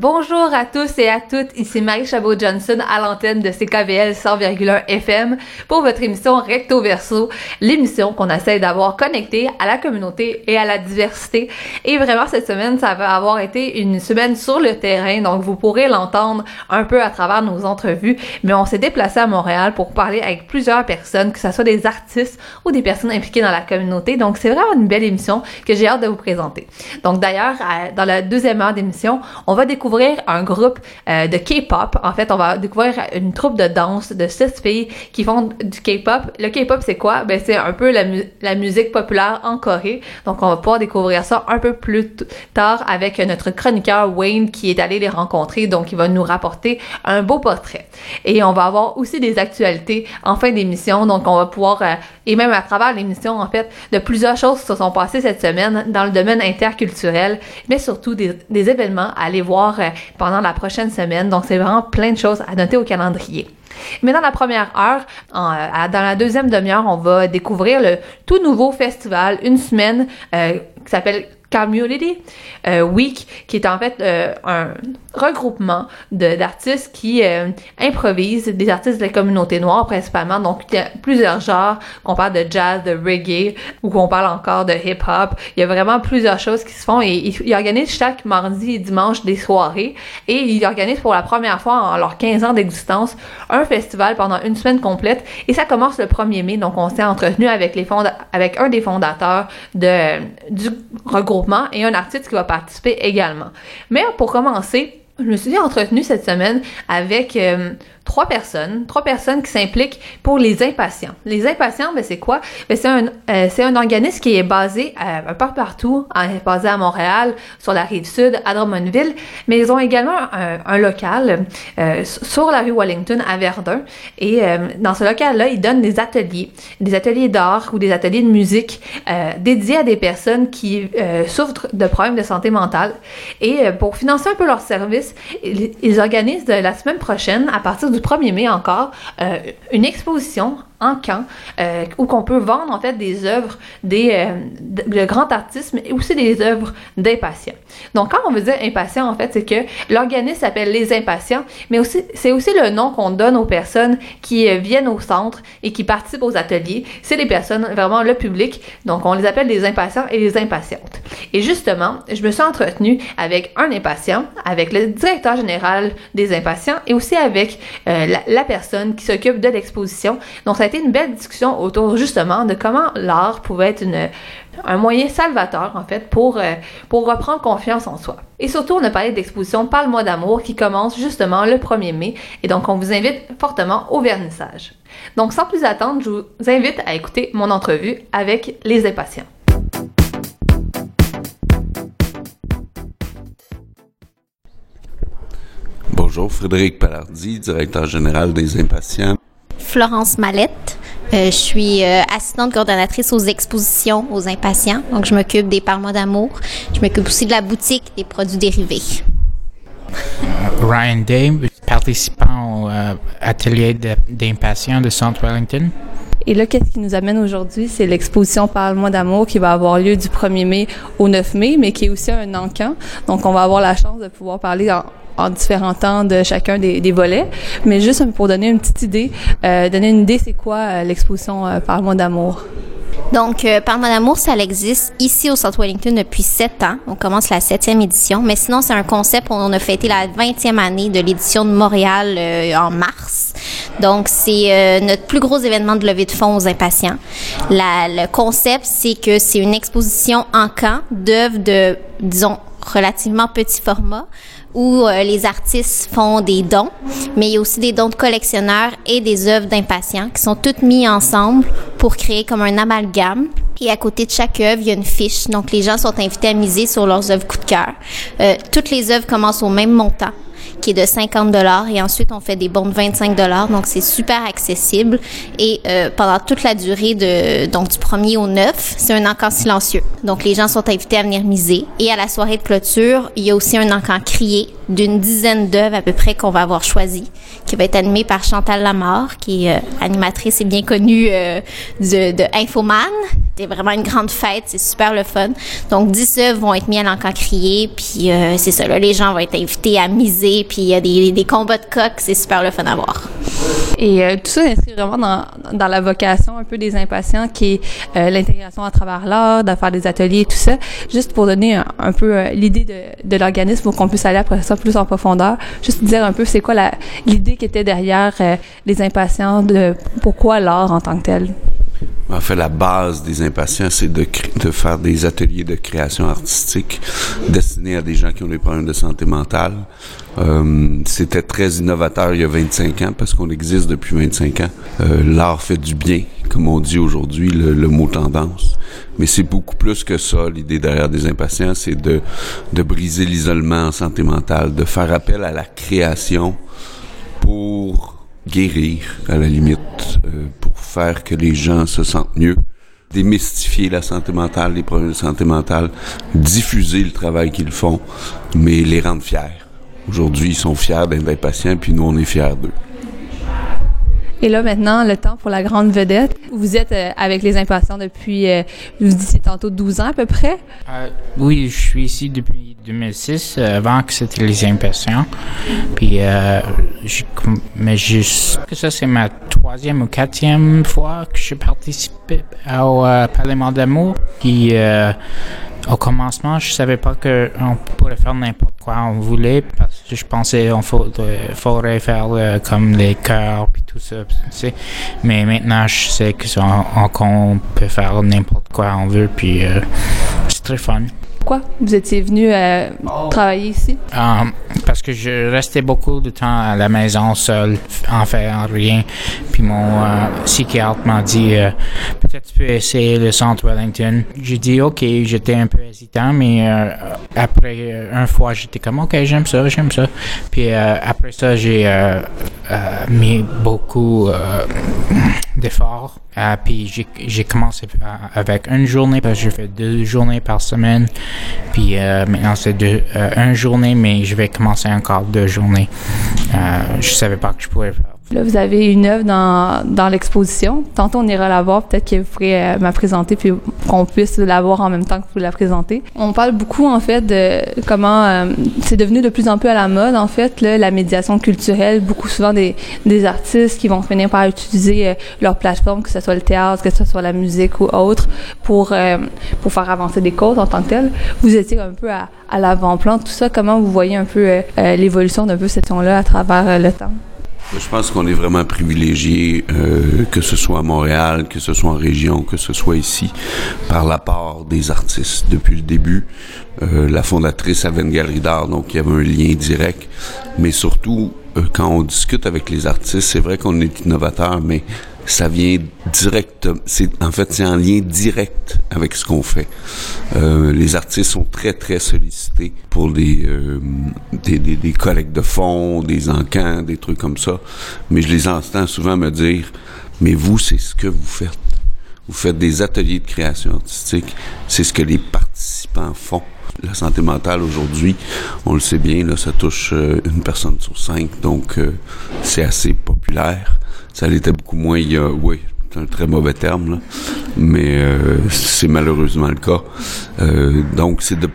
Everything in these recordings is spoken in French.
Bonjour à tous et à toutes, ici Marie Chabot-Johnson à l'antenne de CKVL 100,1 FM pour votre émission Recto Verso, l'émission qu'on essaie d'avoir connectée à la communauté et à la diversité. Et vraiment, cette semaine, ça va avoir été une semaine sur le terrain, donc vous pourrez l'entendre un peu à travers nos entrevues, mais on s'est déplacé à Montréal pour parler avec plusieurs personnes, que ce soit des artistes ou des personnes impliquées dans la communauté. Donc, c'est vraiment une belle émission que j'ai hâte de vous présenter. Donc, d'ailleurs, dans la deuxième heure d'émission, on va découvrir un groupe euh, de K-pop. En fait, on va découvrir une troupe de danse de six filles qui font du K-pop. Le K-pop, c'est quoi? Ben, c'est un peu la, la, musique populaire en Corée. Donc, on va pouvoir découvrir ça un peu plus tard avec notre chroniqueur Wayne qui est allé les rencontrer. Donc, il va nous rapporter un beau portrait. Et on va avoir aussi des actualités en fin d'émission. Donc, on va pouvoir, euh, et même à travers l'émission, en fait, de plusieurs choses qui se sont passées cette semaine dans le domaine interculturel, mais surtout des, événements à aller voir euh, pendant la prochaine semaine. Donc, c'est vraiment plein de choses à noter au calendrier. Mais dans la première heure, euh, dans la deuxième demi-heure, on va découvrir le tout nouveau festival, une semaine, euh, qui s'appelle Community Week, qui est en fait un regroupement d'artistes qui euh, improvisent, des artistes de la communauté noire principalement, donc il y a plusieurs genres, qu'on parle de jazz, de reggae, ou qu'on parle encore de hip-hop, il y a vraiment plusieurs choses qui se font et ils, organisent chaque mardi et dimanche des soirées. Et ils organisent pour la première fois en leurs 15 ans d'existence un festival pendant une semaine complète. Et ça commence le 1er mai, donc on s'est entretenu avec, les avec un des fondateurs de, du regroupement et un artiste qui va participer également. Mais pour commencer, je me suis entretenu cette semaine avec euh, trois personnes, trois personnes qui s'impliquent pour les impatients. Les impatients, ben c'est quoi? Ben c'est un, euh, c'est un organisme qui est basé euh, un peu partout, basé à Montréal, sur la rive sud, à Drummondville, mais ils ont également un, local euh, sur la rue Wellington à Verdun. Et dans ce local-là, ils donnent des ateliers, des ateliers d'art ou des ateliers de musique dédiés à des personnes qui souffrent de problèmes de santé mentale. Et pour financer un peu leur service, ils, ils organisent la semaine prochaine, à partir du 1er mai encore, euh, une exposition en camp euh, où qu'on peut vendre en fait des œuvres des euh, grand artistes mais aussi des œuvres d'impatients. Donc quand on veut dire impatient en fait c'est que l'organisme s'appelle les impatients mais aussi c'est aussi le nom qu'on donne aux personnes qui euh, viennent au centre et qui participent aux ateliers. C'est les personnes vraiment le public donc on les appelle les impatients et les impatientes. Et justement, je me suis entretenue avec un impatient, avec le directeur général des impatients et aussi avec euh, la, la, personne qui s'occupe de l'exposition. Donc ça été une belle discussion autour justement de comment l'art pouvait être un moyen salvateur en fait pour, euh, pour reprendre confiance en soi. Et surtout, on a parlé d'exposition Parle-moi d'amour qui commence justement le 1er mai et donc on vous invite fortement au vernissage. Donc sans plus attendre, je vous invite à écouter mon entrevue avec les impatients. Bonjour, Frédéric Palardi, directeur général des Impatients. Florence Mallette. Euh, je suis euh, assistante coordonnatrice aux expositions aux impatients. Donc, je m'occupe des parmois d'amour. Je m'occupe aussi de la boutique des produits dérivés. Euh, Ryan Day, participant au atelier d'impatients de Centre Wellington. Et là, qu'est-ce qui nous amène aujourd'hui? C'est l'exposition Parle-moi d'amour qui va avoir lieu du 1er mai au 9 mai, mais qui est aussi un encan. Donc, on va avoir la chance de pouvoir parler en, en différents temps de chacun des, des, volets. Mais juste pour donner une petite idée, euh, donner une idée, c'est quoi euh, l'exposition euh, Parle-moi d'amour? Donc, euh, Parle-moi d'amour, ça existe ici au Centre Wellington depuis sept ans. On commence la septième édition. Mais sinon, c'est un concept on a fêté la vingtième année de l'édition de Montréal en mars. Donc, c'est notre plus gros événement de levée de fonds aux impatients. Le concept, c'est que c'est une exposition en camp d'œuvres de, disons, relativement petit format où euh, les artistes font des dons, mais il y a aussi des dons de collectionneurs et des œuvres d'impatients qui sont toutes mises ensemble pour créer comme un amalgame. Et à côté de chaque œuvre, il y a une fiche. Donc, les gens sont invités à miser sur leurs œuvres coup de cœur. Euh, toutes les œuvres commencent au même montant qui est de 50 dollars et ensuite on fait des bons de 25 dollars. Donc c'est super accessible et euh, pendant toute la durée de donc du 1er au 9, c'est un encan silencieux. Donc les gens sont invités à venir miser et à la soirée de clôture, il y a aussi un encan crié d'une dizaine d'œuvres à peu près qu'on va avoir choisi, qui va être animé par Chantal Lamar, qui est euh, animatrice et bien connue euh, de, de Infoman. C'est vraiment une grande fête, c'est super le fun. Donc 10 œuvres vont être mis à l'encan crié, puis euh, c'est ça, là, les gens vont être invités à miser, puis il y a des, des combats de coq, c'est super le fun à voir. Et euh, tout ça inscrit vraiment dans, dans la vocation un peu des impatients qui est euh, l'intégration à travers l'art, de faire des ateliers et tout ça. Juste pour donner un, un peu euh, l'idée de, de l'organisme pour qu'on puisse aller après ça plus en profondeur. Juste dire un peu c'est quoi l'idée qui était derrière euh, les impatients, de pourquoi l'art en tant que tel? En fait, la base des impatients, c'est de faire des ateliers de création artistique destinés à des gens qui ont des problèmes de santé mentale. Euh, C'était très innovateur il y a 25 ans parce qu'on existe depuis 25 ans. Euh, L'art fait du bien, comme on dit aujourd'hui, le, le mot tendance. Mais c'est beaucoup plus que ça, l'idée derrière des impatients, c'est de, de briser l'isolement en santé mentale, de faire appel à la création pour guérir, à la limite, euh, pour faire que les gens se sentent mieux, démystifier la santé mentale, les problèmes de santé mentale, diffuser le travail qu'ils font, mais les rendre fiers. Aujourd'hui, ils sont fiers d'être des patients, puis nous, on est fiers d'eux. Et là maintenant, le temps pour la grande vedette. Vous êtes euh, avec les impatients depuis, euh, je vous disiez tantôt 12 ans à peu près. Euh, oui, je suis ici depuis 2006, euh, avant que c'était les impatients. Puis, euh, com- mais je que ça, c'est ma troisième ou quatrième fois que je participe au euh, Parlement d'amour. Puis, euh, au commencement, je savais pas que on pourrait faire n'importe quoi on voulait parce que je pensais on faudrait, faudrait faire euh, comme les chœurs puis tout ça. sais. Mais maintenant, je sais que on, qu'on peut faire n'importe quoi on veut puis euh, c'est très fun. Pourquoi vous étiez venu euh, travailler ici? Euh, parce que je restais beaucoup de temps à la maison seul, en faisant rien. Puis mon euh, psychiatre m'a dit euh, peut-être tu peux essayer le centre Wellington. J'ai dit ok, j'étais un peu hésitant, mais après une fois j'étais comme ok j'aime ça, j'aime ça. Puis après ça j'ai mis beaucoup d'efforts. Euh, puis j'ai, commencé à- avec une journée parce que je fais deux journées par semaine. Puis euh, maintenant c'est deux, euh, une journée, mais je vais commencer encore deux journées. Euh, je savais pas que je pouvais faire. Là, vous avez une œuvre dans, dans l'exposition. Tantôt, on ira la voir. Peut-être que vous pourrez euh, me présenter puis qu'on puisse la voir en même temps que vous la présentez. On parle beaucoup, en fait, de comment euh, c'est devenu de plus en plus à la mode, en fait, là, la médiation culturelle. Beaucoup souvent des, des artistes qui vont finir par utiliser euh, leur plateforme, que ce soit le théâtre, que ce soit la musique ou autre, pour, euh, pour faire avancer des causes en tant que telles. Vous étiez un peu à, à l'avant-plan. Tout ça, comment vous voyez un peu euh, euh, l'évolution d'un peu cette question-là à travers euh, le temps? Je pense qu'on est vraiment privilégié, euh, que ce soit à Montréal, que ce soit en région, que ce soit ici, par la part des artistes. Depuis le début, euh, la fondatrice avait une galerie d'art, donc il y avait un lien direct. Mais surtout, euh, quand on discute avec les artistes, c'est vrai qu'on est innovateur, mais ça vient direct. C'est en fait c'est en lien direct avec ce qu'on fait. Euh, les artistes sont très très sollicités pour des, euh, des, des des collectes de fonds, des encans, des trucs comme ça. Mais je les entends souvent me dire mais vous c'est ce que vous faites. Vous faites des ateliers de création artistique. C'est ce que les participants font. La santé mentale aujourd'hui, on le sait bien, là, ça touche euh, une personne sur cinq, donc euh, c'est assez populaire. Ça l'était beaucoup moins il y a, oui, c'est un très mauvais terme, là, mais euh, c'est malheureusement le cas. Euh, donc c'est de,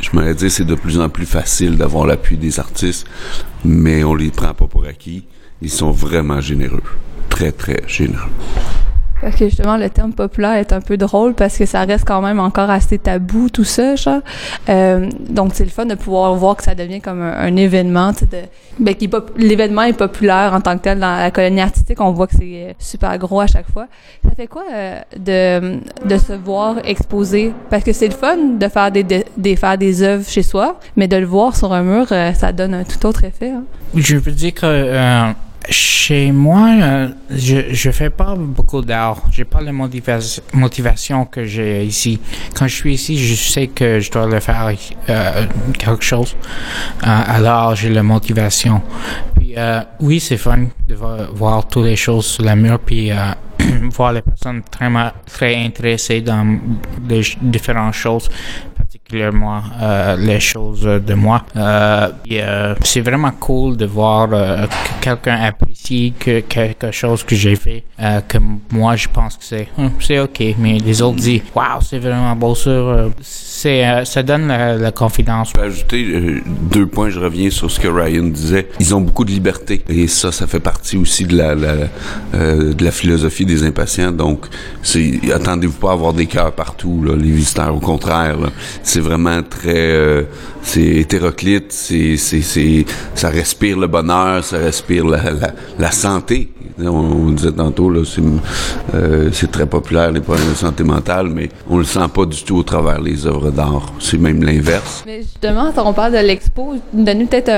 je m'aurais dit, c'est de plus en plus facile d'avoir l'appui des artistes, mais on les prend pas pour acquis. Ils sont vraiment généreux, très très généreux. Parce que justement, le terme populaire est un peu drôle parce que ça reste quand même encore assez tabou, tout ça, genre. Euh, donc, c'est le fun de pouvoir voir que ça devient comme un, événement, tu sais, ben, l'événement est populaire en tant que tel dans la colonie artistique. On voit que c'est euh, super gros à chaque fois. Ça fait quoi euh, de, de se voir exposé? Parce que c'est le fun de faire des, de, faire des œuvres chez soi, mais de le voir sur un mur, euh, ça donne un tout autre effet. hein. Je veux dire que euh, chez moi, euh, je je fais pas beaucoup d'art. J'ai pas la motivation motivation que j'ai ici. Quand je suis ici, je sais que je dois le faire euh, quelque chose. Euh, alors j'ai la motivation. Puis euh, oui, c'est fun de voir, toutes les choses sur la mur, puis euh, voir les personnes très très intéressées dans les différentes choses particulièrement euh, les choses de moi. Euh, euh, c'est vraiment cool de voir euh, que quelqu'un apprécie que quelque chose que j'ai fait, euh, que moi je pense que c'est Hum, c'est ok, mais les autres disent waouh c'est vraiment beau ça. C'est ça donne la, la confiance. Je peux ajouter deux points, je reviens sur ce que Ryan disait. Ils ont beaucoup de liberté et ça, ça fait partie aussi de la, la de la philosophie des impatients. Donc, c'est attendez-vous pas à avoir des cœurs partout, là, les visiteurs. Au contraire, là. C'est vraiment très, euh, c'est hétéroclite, c'est, c'est, c'est, ça respire le bonheur, ça respire la, santé. On, disait tantôt, là, c'est, euh, c'est très populaire les problèmes de santé mentale, mais on le sent pas du tout au travers les œuvres d'art. C'est même l'inverse. Mais justement, quand on parle de l'expo, donne-nous peut-être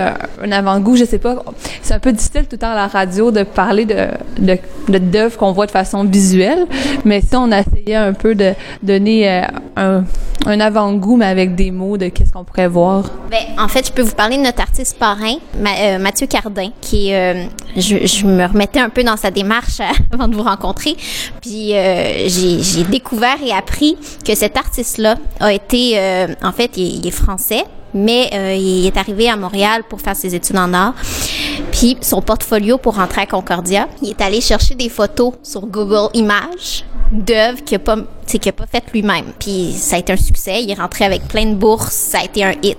un, avant-goût, je sais pas. C'est un peu difficile tout le temps à la radio de parler de, de, d'œuvres qu'on voit de façon visuelle, mais si on essayait un peu de donner euh, un, un avant-goût, avec des mots de qu'est-ce qu'on pourrait voir. Ben, en fait, je peux vous parler de notre artiste parrain, euh, Mathieu Cardin, qui euh, je, me remettais un peu dans sa démarche avant de vous rencontrer, puis euh, j'ai découvert et appris que cet artiste-là a été, euh, en fait, il, est français, mais il est arrivé à Montréal pour faire ses études en art. Puis son portfolio pour rentrer à Concordia, il est allé chercher des photos sur Google Images d'œuvres qu'il a pas, sais, qu'il a pas faites lui-même. Puis ça a été un succès. Il est rentré avec plein de bourses. Ça a été un hit.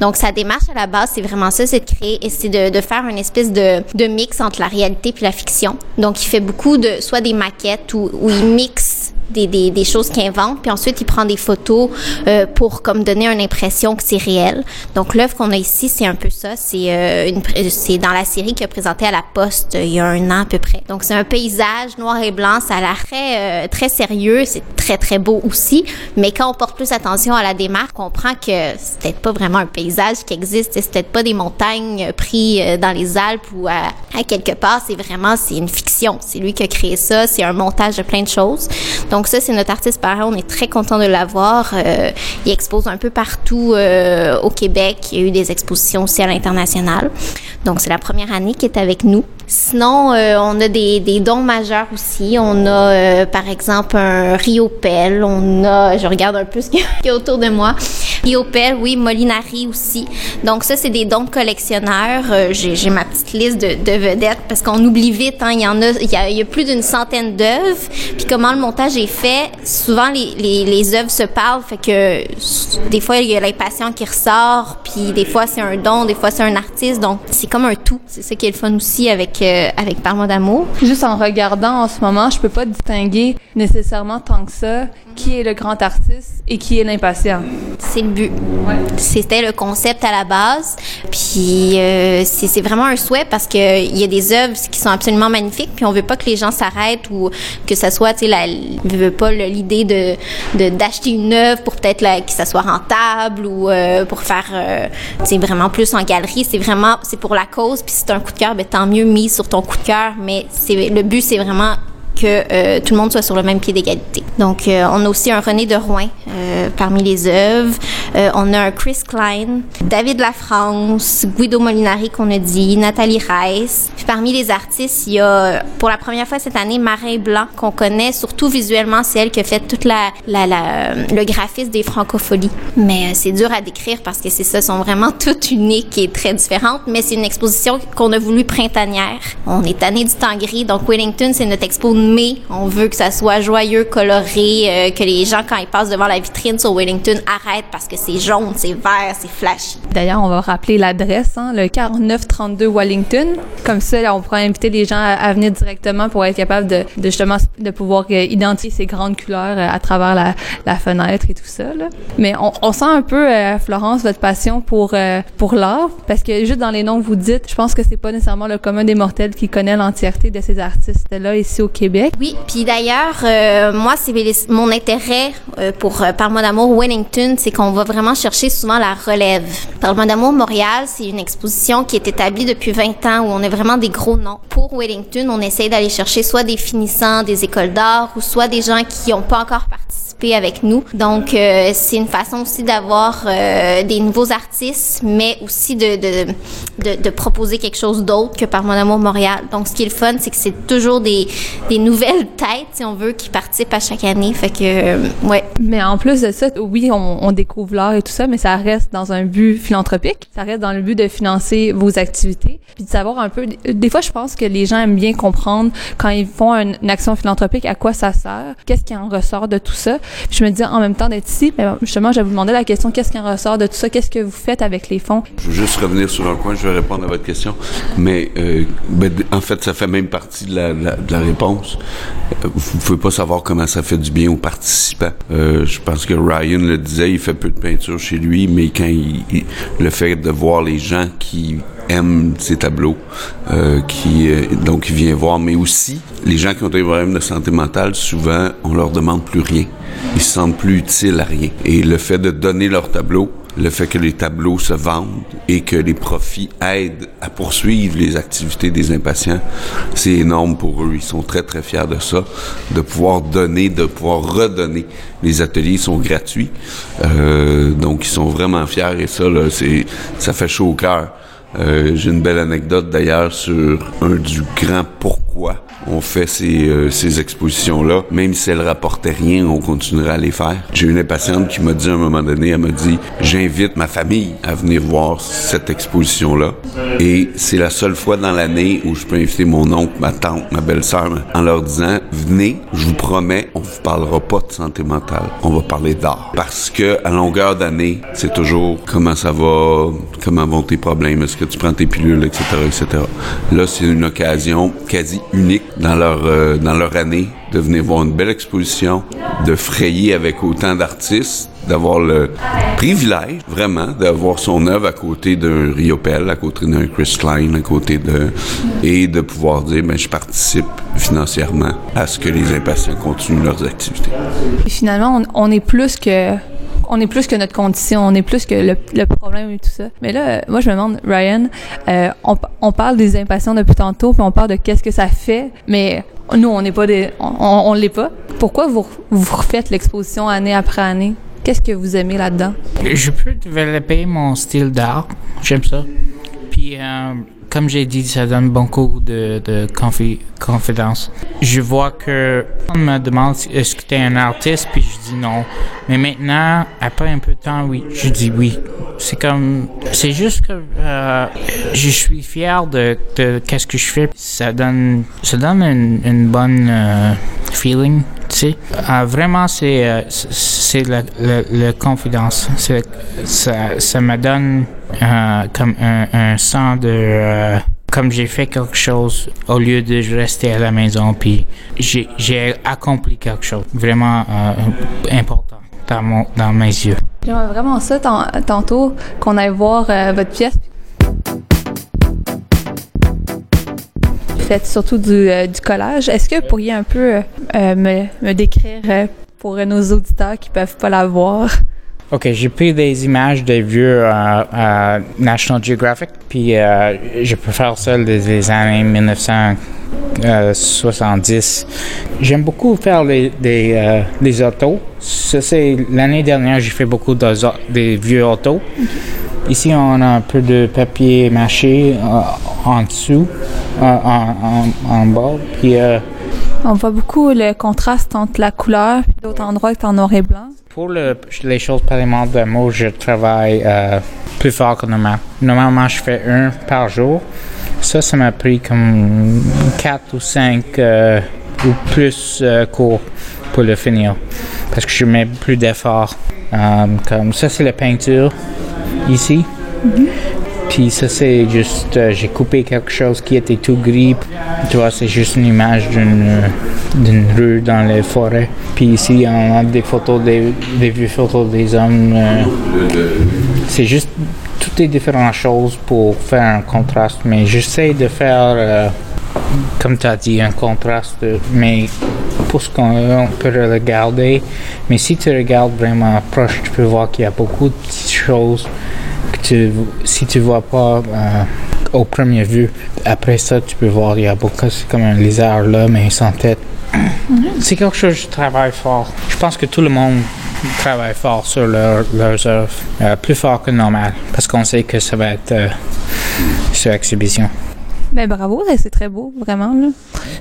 Donc sa démarche à la base, c'est vraiment ça, c'est de créer et c'est de, de faire une espèce de, de mix entre la réalité puis la fiction. Donc il fait beaucoup de soit des maquettes où, où il mixe des, des, des choses qu'il invente, puis ensuite il prend des photos euh, pour comme donner une impression que c'est réel. Donc l'œuvre qu'on a ici, c'est un peu ça. C'est euh, une c'est dans la série qu'il a présenté à la Poste euh, il y a un an à peu près. Donc c'est un paysage noir et blanc. Ça a l'air très euh, très sérieux. C'est très très beau aussi. Mais quand on porte plus attention à la démarche, on comprend que c'est peut-être pas vraiment un paysage qui existe. C'est peut-être pas des montagnes euh, prises euh, dans les Alpes ou à, quelque part. C'est vraiment c'est une fiction. C'est lui qui a créé ça. C'est un montage de plein de choses. Donc ça, c'est notre artiste parent. On est très content de l'avoir. Euh, il expose un peu partout au Québec. Il y a eu des expositions aussi à l'international. Donc c'est la première année qu'il est avec nous. Sinon, on a des, dons majeurs aussi. On a, par exemple, un Rio Pel. On a, je regarde un peu ce qu'il y a autour de moi. Rio Pel, oui, Molinari aussi. Donc ça, c'est des dons de collectionneurs. Euh, J'ai ma petite liste de, de vedettes parce qu'on oublie vite. Hein, il y en a, il y a, plus d'une centaine d'œuvres. Puis comment le montage est fait, souvent les, œuvres se parlent. Fait que des fois, il y a l'impatient qui ressort. Puis des fois, c'est un don. Des fois, c'est un artiste. Donc c'est comme un tout. C'est ça qui est le fun aussi avec, euh, avec Parle-moi d'amour. Juste en regardant en ce moment, je peux pas distinguer nécessairement tant que ça qui est le grand artiste et qui est l'impatient. C'est le but. C'était le concept à la base. Puis euh, c'est vraiment un souhait parce que il y a des œuvres qui sont absolument magnifiques. Puis on veut pas que les gens s'arrêtent ou que ça soit, tu sais, veut pas l'idée de d'acheter une œuvre pour peut-être que ça soit rentable ou euh, pour faire, euh, c'est vraiment plus en galerie. C'est vraiment, c'est pour la cause. Puis si c'est un coup de cœur, ben tant mieux mise sur ton coup de cœur. Mais c'est le but, c'est vraiment que euh, tout le monde soit sur le même pied d'égalité. Donc, euh, on a aussi un René de Rouen euh, parmi les œuvres. Euh, on a un Chris Klein, David Lafrance, Guido Molinari qu'on a dit, Nathalie Reiss. Puis parmi les artistes, il y a pour la première fois cette année Marin Blanc qu'on connaît, surtout visuellement, c'est elle qui a fait toute la, la, la- le graphisme des francopholies. Mais euh, c'est dur à décrire parce que c'est ça, sont vraiment toutes uniques et très différentes. Mais c'est une exposition qu'on a voulu printanière. On est tanné du temps gris, donc Wellington c'est notre expo On veut que ça soit joyeux, coloré, euh, que les gens quand ils passent devant la vitrine sur Wellington arrêtent parce que c'est jaune, c'est vert, c'est flashy. D'ailleurs, on va rappeler l'adresse, hein, le 4932 Wellington. Comme ça, on pourra inviter les gens à, à venir directement pour être capable de, justement pouvoir euh, identifier ces grandes couleurs euh, à travers la, fenêtre et tout ça. Mais on, sent un peu, Florence, votre passion pour pour l'art, parce que juste dans les noms que vous dites, je pense que c'est pas nécessairement le commun des mortels qui connaît l'entièreté de ces artistes-là ici au Québec. Oui, puis d'ailleurs, euh, moi, c'est mon intérêt euh, pour euh, Parle-moi d'amour Wellington, c'est qu'on va vraiment chercher souvent la relève. Parle-moi d'amour Montréal, c'est une exposition qui est établie depuis 20 ans où on a vraiment des gros noms. Pour Wellington, on essaye d'aller chercher soit des finissants des écoles d'art ou soit des gens qui n'ont pas encore participé avec nous. Donc, c'est une façon aussi d'avoir des nouveaux artistes, mais aussi de, proposer quelque chose d'autre que par Mon Amour Montréal. Donc, ce qui est le fun, c'est que c'est toujours des, des nouvelles têtes, si on veut, qui participent à chaque année. Fait que, euh, ouais. Mais en plus de ça, oui, on, on découvre l'art et tout ça, mais ça reste dans un but philanthropique. Ça reste dans le but de financer vos activités, puis de savoir un peu. Des fois, je pense que les gens aiment bien comprendre quand ils font une, une action philanthropique à quoi ça sert, qu'est-ce qui en ressort de tout ça. Puis je me dis en même temps d'être ici, mais justement, je vais vous demander la question qu'est-ce qui en ressort de tout ça, qu'est-ce que vous faites avec les fonds? Je veux juste revenir sur un point, je vais répondre à votre question, mais euh, ben, en fait, ça fait même partie de la, la- de la réponse. Euh, Vous pouvez pas savoir comment ça fait du bien aux participants. Euh, je pense que Ryan le disait, il fait peu de peinture chez lui, mais quand il, il- le fait de voir les gens qui aiment ses tableaux, euh, qui euh, donc il vient voir, mais aussi les gens qui ont des problèmes de santé mentale, souvent on leur demande plus rien, ils se sentent plus utiles à rien, et le fait de donner leur tableau le fait que les tableaux se vendent et que les profits aident à poursuivre les activités des impatients, c'est énorme pour eux. Ils sont très, très fiers de ça, de pouvoir donner, de pouvoir redonner. Les ateliers sont gratuits, euh, donc ils sont vraiment fiers et ça, là, c'est, ça fait chaud au cœur. Euh, J'ai une belle anecdote d'ailleurs sur un du grand pourquoi on fait ces, euh, ces expositions-là. Même si elles rapportaient rien, on continuerait à les faire. J'ai une patiente qui m'a dit à un moment donné, elle m'a dit, j'invite ma famille à venir voir cette exposition-là. Et c'est la seule fois dans l'année où je peux inviter mon oncle, ma tante, ma belle-sœur, en leur disant, venez, je vous promets, on vous parlera pas de santé mentale, on va parler d'art. Parce que à longueur d'année, c'est toujours comment ça va, comment vont tes problèmes, est-ce que tu prends tes pilules, etc., etc. Là, c'est une occasion quasi unique dans leur euh, dans leur année de venir voir une belle exposition, de frayer avec autant d'artistes, d'avoir le privilège vraiment d'avoir son œuvre à côté d'un Riopel, à côté d'un Chris Klein, à côté de et de pouvoir dire ben je participe financièrement à ce que les impatients continuent leurs activités. Puis finalement, on est plus que on est plus que notre condition, on est plus que le, problème et tout ça. Mais là, euh, moi, je me demande, Ryan, euh, on, on parle des impatients depuis tantôt, puis on parle de qu'est-ce que ça fait, mais nous, on n'est pas des, on, on, on l'est pas. Pourquoi vous, vous refaites l'exposition année après année? Qu'est-ce que vous aimez là-dedans? Je peux développer mon style d'art. J'aime ça. Puis, euh, comme j'ai dit, ça donne beaucoup de, de confi- confidence. Je vois que on me demande est-ce que tu es un artiste, puis je dis non. Mais maintenant, après un peu de temps, oui, je dis oui. C'est comme, c'est juste que euh, je suis fier de, qu'est-ce que je fais. Ça donne, ça donne une, bonne euh, feeling, tu sais. Euh, vraiment, c'est, euh, c'est- c'est la, la, confidence. Ça, ça me donne euh, comme un, un sens de euh, comme j'ai fait quelque chose au lieu de rester à la maison puis j'ai, accompli quelque chose vraiment euh, important dans, mon, dans mes yeux. J'aimerais vraiment ça tant- tantôt qu'on aille voir votre pièce. Faites surtout du, du collage. Est-ce que vous pourriez un peu me, me décrire pour nos auditeurs qui peuvent pas la voir? Ok, j'ai pris des images des vieux euh, euh, National Geographic, puis euh, je peux faire ça des, années 1970. J'aime beaucoup faire les, des, euh, des autos. Ça, c'est l'année dernière, j'ai fait beaucoup de, des vieux autos. Ici, on a un peu de papier mâché euh, en dessous, euh, en, en, en bas, puis euh, On voit beaucoup le contraste entre la couleur et d'autres endroits qui sont en noir et blanc. Pour le- les choses pariement d'amour, je travaille euh, plus fort que normal. Normalement, je fais un par jour. Ça, ça m'a pris comme quatre ou cinq euh, ou plus euh, cours pour le finir. Parce que je mets plus d'efforts. Comme ça, c'est la peinture ici. Puis ça, c'est juste, euh, j'ai coupé quelque chose qui était tout gris. Tu vois, c'est juste une image d'une euh, d'une rue dans les forêts. Puis ici, on a des photos, des, des vieux photos des hommes. euh, c'est juste, toutes les différentes choses pour faire un contraste. Mais j'essaie de faire, comme tu as dit, un contraste, mais pour ce qu'on on peut regarder. Mais si tu regardes vraiment proche, tu peux voir qu'il y a beaucoup de petites choses que tu, si tu vois pas euh, au premier vue. Après ça, tu peux voir, il y a beaucoup, c'est comme un lézard là, mais sans tête. C'est quelque chose que je travaille fort. Je pense que tout le monde travaille fort sur leur, leurs œuvres, euh, plus fort que normal, parce qu'on sait que ça va être euh, sur exhibition. Ben bravo, c'est très beau, vraiment. Là.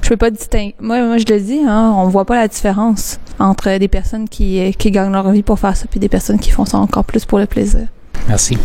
Je peux pas distinguer. Moi, moi, je le dis, hein, on voit pas la différence entre des personnes qui, qui gagnent leur vie pour faire ça, puis des personnes qui font ça encore plus pour le plaisir. Merci.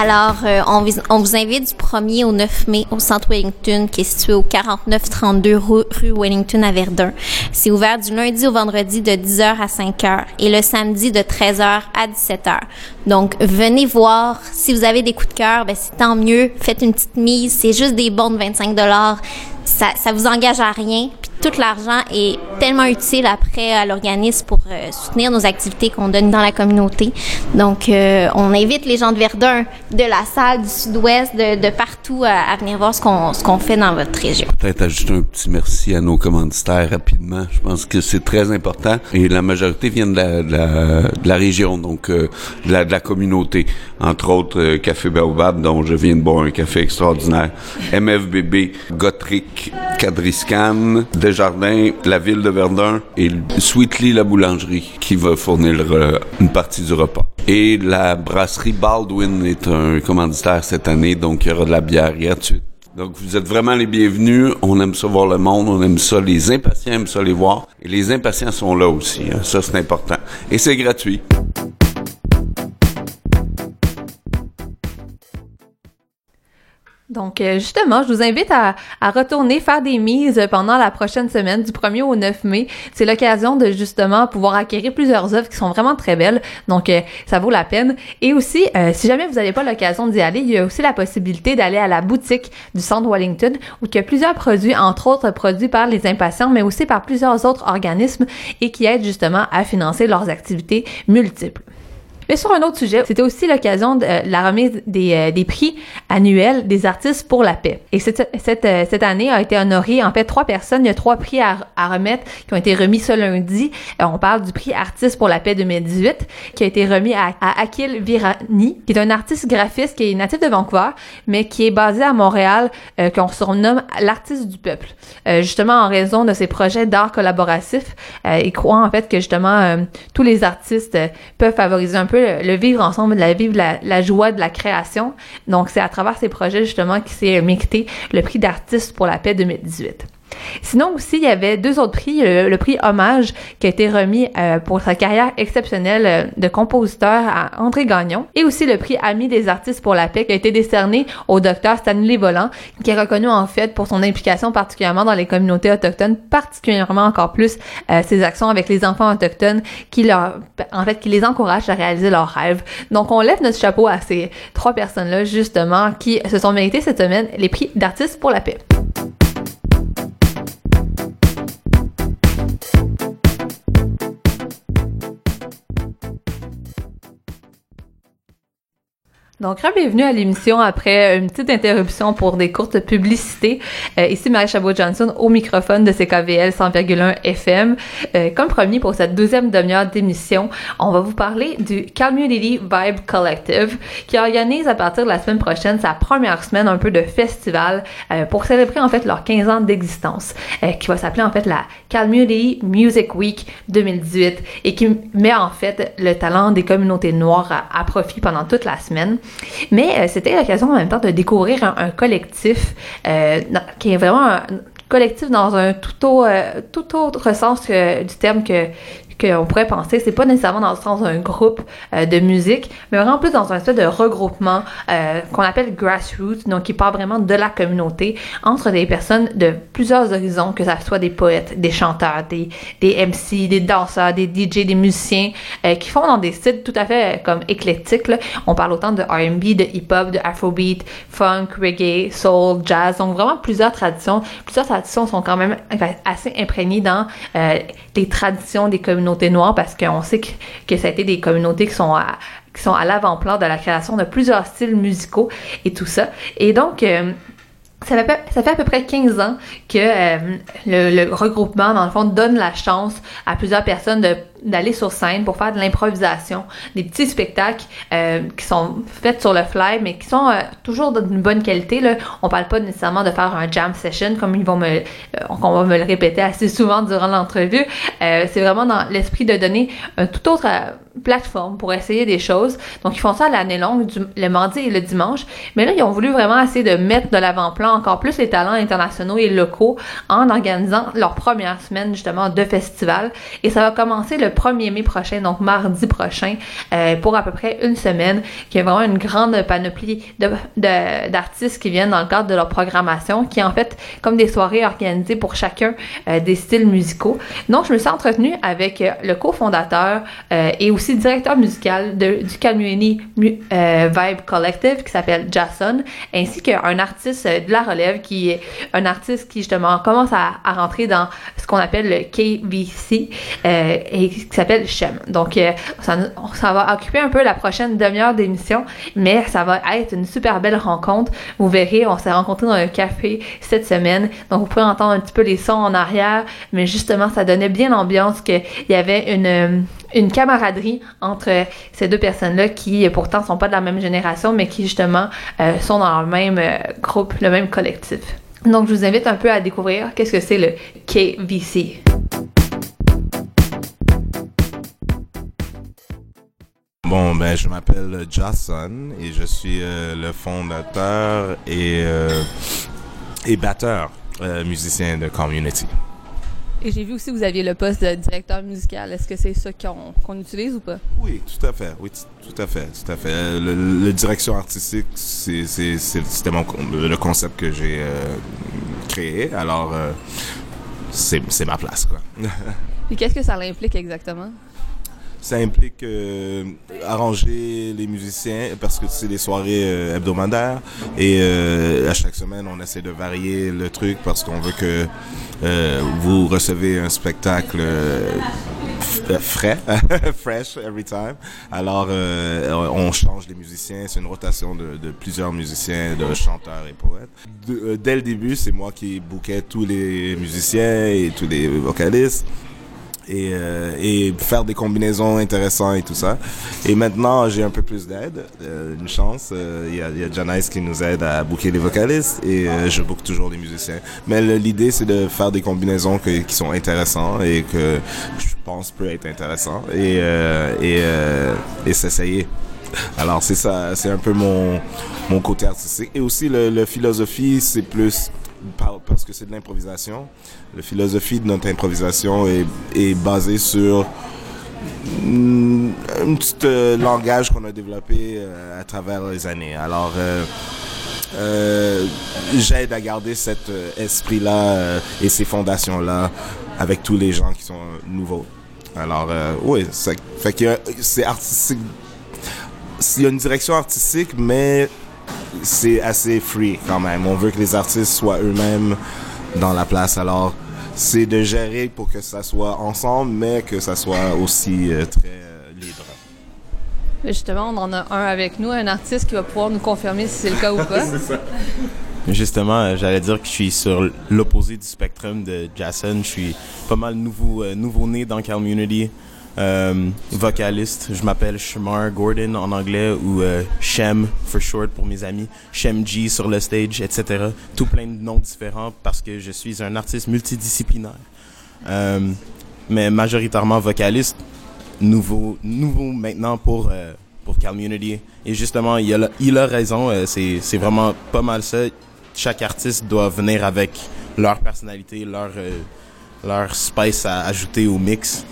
Alors, euh, on, vous, invite du 1er au 9 mai au Centre Wellington, qui est situé au 4932 rue, Wellington à Verdun. C'est ouvert du lundi au vendredi de 10h à 5h et le samedi de 13h à 17h. Donc, venez voir. Si vous avez des coups de cœur, ben, c'est tant mieux. Faites une petite mise. C'est juste des bons de 25 ça, ça vous engage à rien. Tout l'argent est tellement utile après à l'organisme pour euh, soutenir nos activités qu'on donne dans la communauté. Donc, euh, on invite les gens de Verdun, de la salle, du sud-ouest, de, de partout à, à venir voir ce qu'on ce qu'on fait dans votre région. Peut-être ajouter un petit merci à nos commanditaires rapidement. Je pense que c'est très important. Et la majorité viennent de la, de la, de la région, donc euh, de, la, de la communauté. Entre autres, euh, Café Baobab, dont je viens de boire un café extraordinaire. MFBB, Gotrick, Cadriscan, Desjardins, la ville de Verdun et Sweetly, la boulangerie, qui va fournir une partie du repas. Et la brasserie Baldwin est un commanditaire cette année, donc il y aura de la bière gratuite. Donc, vous êtes vraiment les bienvenus. On aime ça voir le monde. On aime ça. Les impatients aiment ça les voir. Et les impatients sont là aussi. hein. Ça, c'est important. Et c'est gratuit. Donc, euh, justement, je vous invite à, retourner faire des mises pendant la prochaine semaine, du 1er au 9 mai. C'est l'occasion de justement pouvoir acquérir plusieurs œuvres qui sont vraiment très belles. Donc, euh, ça vaut la peine. Et aussi, euh, si jamais vous n'avez pas l'occasion d'y aller, il y a aussi la possibilité d'aller à la boutique du Centre Wellington, où il y a plusieurs produits, entre autres produits par les impatients, mais aussi par plusieurs autres organismes et qui aident justement à financer leurs activités multiples. Mais sur un autre sujet, c'était aussi l'occasion de euh, la remise des, euh, des prix annuels des artistes pour la paix. Et cette, cette, euh, cette année a été honorée, en fait, trois personnes. Il y a trois prix à, remettre qui ont été remis ce lundi. On parle du prix Artiste pour la paix 2018 qui a été remis à, à Akil Virani, qui est un artiste graphiste qui est natif de Vancouver, mais qui est basé à Montréal, qu'on surnomme l'artiste du peuple. Justement, en raison de ses projets d'art collaboratif, il croit en fait que justement tous les artistes peuvent favoriser un peu le, vivre ensemble, la vivre la, joie de la création. Donc c'est à travers ces projets justement qui s'est mérité le prix d'artiste pour la paix 2018. Sinon aussi, il y avait deux autres prix. Le, prix Hommage qui a été remis euh, pour sa carrière exceptionnelle euh, de compositeur à André Gagnon et aussi le prix Ami des artistes pour la paix qui a été décerné au docteur Stanley Volant qui est reconnu en fait pour son implication particulièrement dans les communautés autochtones, particulièrement encore plus euh, ses actions avec les enfants autochtones qui leur en fait qui les encouragent à réaliser leurs rêves. Donc on lève notre chapeau à ces trois personnes-là justement qui se sont méritées cette semaine les prix d'artistes pour la paix. Donc, bienvenue à l'émission après une petite interruption pour des courtes publicités. Euh, ici Marie Chabot-Johnson au microphone de CKVL 100,1 FM. Euh, comme promis pour cette deuxième demi-heure d'émission, on va vous parler du Community Vibe Collective qui organise à partir de la semaine prochaine sa première semaine un peu de festival euh, pour célébrer en fait leurs 15 ans d'existence euh, qui va s'appeler en fait la Community Music Week 2018 et qui met en fait le talent des communautés noires à, à profit pendant toute la semaine. Mais euh, c'était l'occasion en même temps de découvrir un, collectif euh, qui est vraiment un collectif dans un tout, au- euh, tout autre sens que, du terme que qu'on pourrait penser, c'est pas nécessairement dans le sens d'un groupe euh, de musique, mais vraiment plus dans un espèce de regroupement euh, qu'on appelle grassroots, donc qui part vraiment de la communauté entre des personnes de plusieurs horizons, que ça soit des poètes, des chanteurs, des, des MC, des danseurs, des DJ, des musiciens, euh, qui font dans des styles tout à fait euh, comme éclectiques. là. On parle autant de R&B, de hip-hop, de afrobeat, funk, reggae, soul, jazz, donc vraiment plusieurs traditions. Plusieurs traditions sont quand même assez imprégnées dans euh, les traditions des communautés noires parce qu'on sait que, ça a été des communautés qui sont à, qui sont à l'avant-plan de la création de plusieurs styles musicaux et tout ça. Et donc, euh, ça fait, peu- ça fait à peu près 15 ans que euh, le, le regroupement, dans le fond, donne la chance à plusieurs personnes de d'aller sur scène pour faire de l'improvisation, des petits spectacles euh, qui sont faits sur le fly, mais qui sont euh, toujours d'une bonne qualité. Là. On parle pas nécessairement de faire un jam session comme ils vont me, euh, on va me le répéter assez souvent durant l'entrevue. c'est vraiment dans l'esprit de donner un tout autre plateforme pour essayer des choses. Donc, ils font ça l'année longue, du, le mardi et le dimanche. Mais là, ils ont voulu vraiment essayer de mettre de l'avant-plan encore plus les talents internationaux et locaux en organisant leur première semaine, justement, de festival. Et ça va commencer le 1er mai prochain, donc mardi prochain, euh, pour à peu près une semaine, qui a vraiment une grande panoplie de, d'artistes qui viennent dans le cadre de leur programmation, qui est en fait comme des soirées organisées pour chacun euh, des styles musicaux. Donc, je me suis entretenue avec euh, le cofondateur et aussi directeur musical de, du Community euh, Vibe Collective qui s'appelle Jason, ainsi qu'un artiste de la relève qui est un artiste qui justement commence à, à rentrer dans ce qu'on appelle le KVC euh, et qui s'appelle Shem. Donc euh, ça, va occuper un peu la prochaine demi-heure d'émission, mais ça va être une super belle rencontre. Vous verrez, on s'est rencontrés dans un café cette semaine, donc vous pouvez entendre un petit peu les sons en arrière, mais justement ça donnait bien l'ambiance qu'il y avait une une camaraderie entre ces deux personnes-là qui pourtant sont pas de la même génération, mais qui justement euh, sont dans le même euh, groupe, le même collectif. Donc je vous invite un peu à découvrir qu'est-ce que c'est le KVC. Bon, ben, je m'appelle Jason et je suis euh, le fondateur et, et batteur musicien de Community. Et j'ai vu aussi que vous aviez le poste de directeur musical. Est-ce que c'est ça qu'on utilise ou pas? Oui, tout à fait. Oui, tout à fait. Tout à fait. Le, direction artistique, c'était le concept que j'ai euh, créé. Alors, euh, c'est ma place, quoi. Et qu'est-ce que ça implique exactement? Ça implique euh, arranger les musiciens parce que c'est des soirées euh, hebdomadaires et euh, à chaque semaine on essaie de varier le truc parce qu'on veut que vous recevez un spectacle frais, fresh every time. Alors on change les musiciens, c'est une rotation de, de, plusieurs musiciens, de chanteurs et poètes. dès le début, c'est moi qui bouquais tous les musiciens et tous les vocalistes et, euh, et faire des combinaisons intéressantes et tout ça. Et maintenant, j'ai un peu plus d'aide, euh, une chance. Euh, il y, a, y Janice qui nous aide à booker les vocalistes et je book toujours les musiciens. Mais l'idée, c'est de faire des combinaisons qui sont intéressantes et que je pense peut être intéressant et, et, et s'essayer. Alors c'est ça, c'est un peu mon, mon côté artistique. Et aussi le, le philosophie, c'est plus parce que c'est de l'improvisation. La philosophie de notre improvisation est, basée sur mm, un petit euh, langage qu'on a développé euh, à travers les années. Alors, euh, j'aide à garder cet esprit-là et ces fondations-là avec tous les gens qui sont nouveaux. Alors, oui, c'est artistique. Il y a une direction artistique, mais c'est assez free quand même. On veut que les artistes soient eux-mêmes dans la place. Alors, c'est de gérer pour que ça soit ensemble, mais que ça soit aussi euh, très euh, libre. Justement, on en a un avec nous, un artiste qui va pouvoir nous confirmer si c'est le cas ou pas. c'est ça. Justement, euh, j'allais dire que je suis sur l'opposé du spectrum de Jason. Je suis pas mal nouveau, nouveau né dans Community. Euh, vocaliste, je m'appelle Shamar Gordon en anglais ou euh, Shem for short pour mes amis, Shem G sur le stage, etc. Tout plein de noms différents parce que je suis un artiste multidisciplinaire. Euh, mais majoritairement vocaliste, nouveau, nouveau maintenant pour pour Community. Et justement, il a, il a raison, c'est c'est vraiment pas mal ça. Chaque artiste doit venir avec leur personnalité, leur leur spice à ajouter au mix.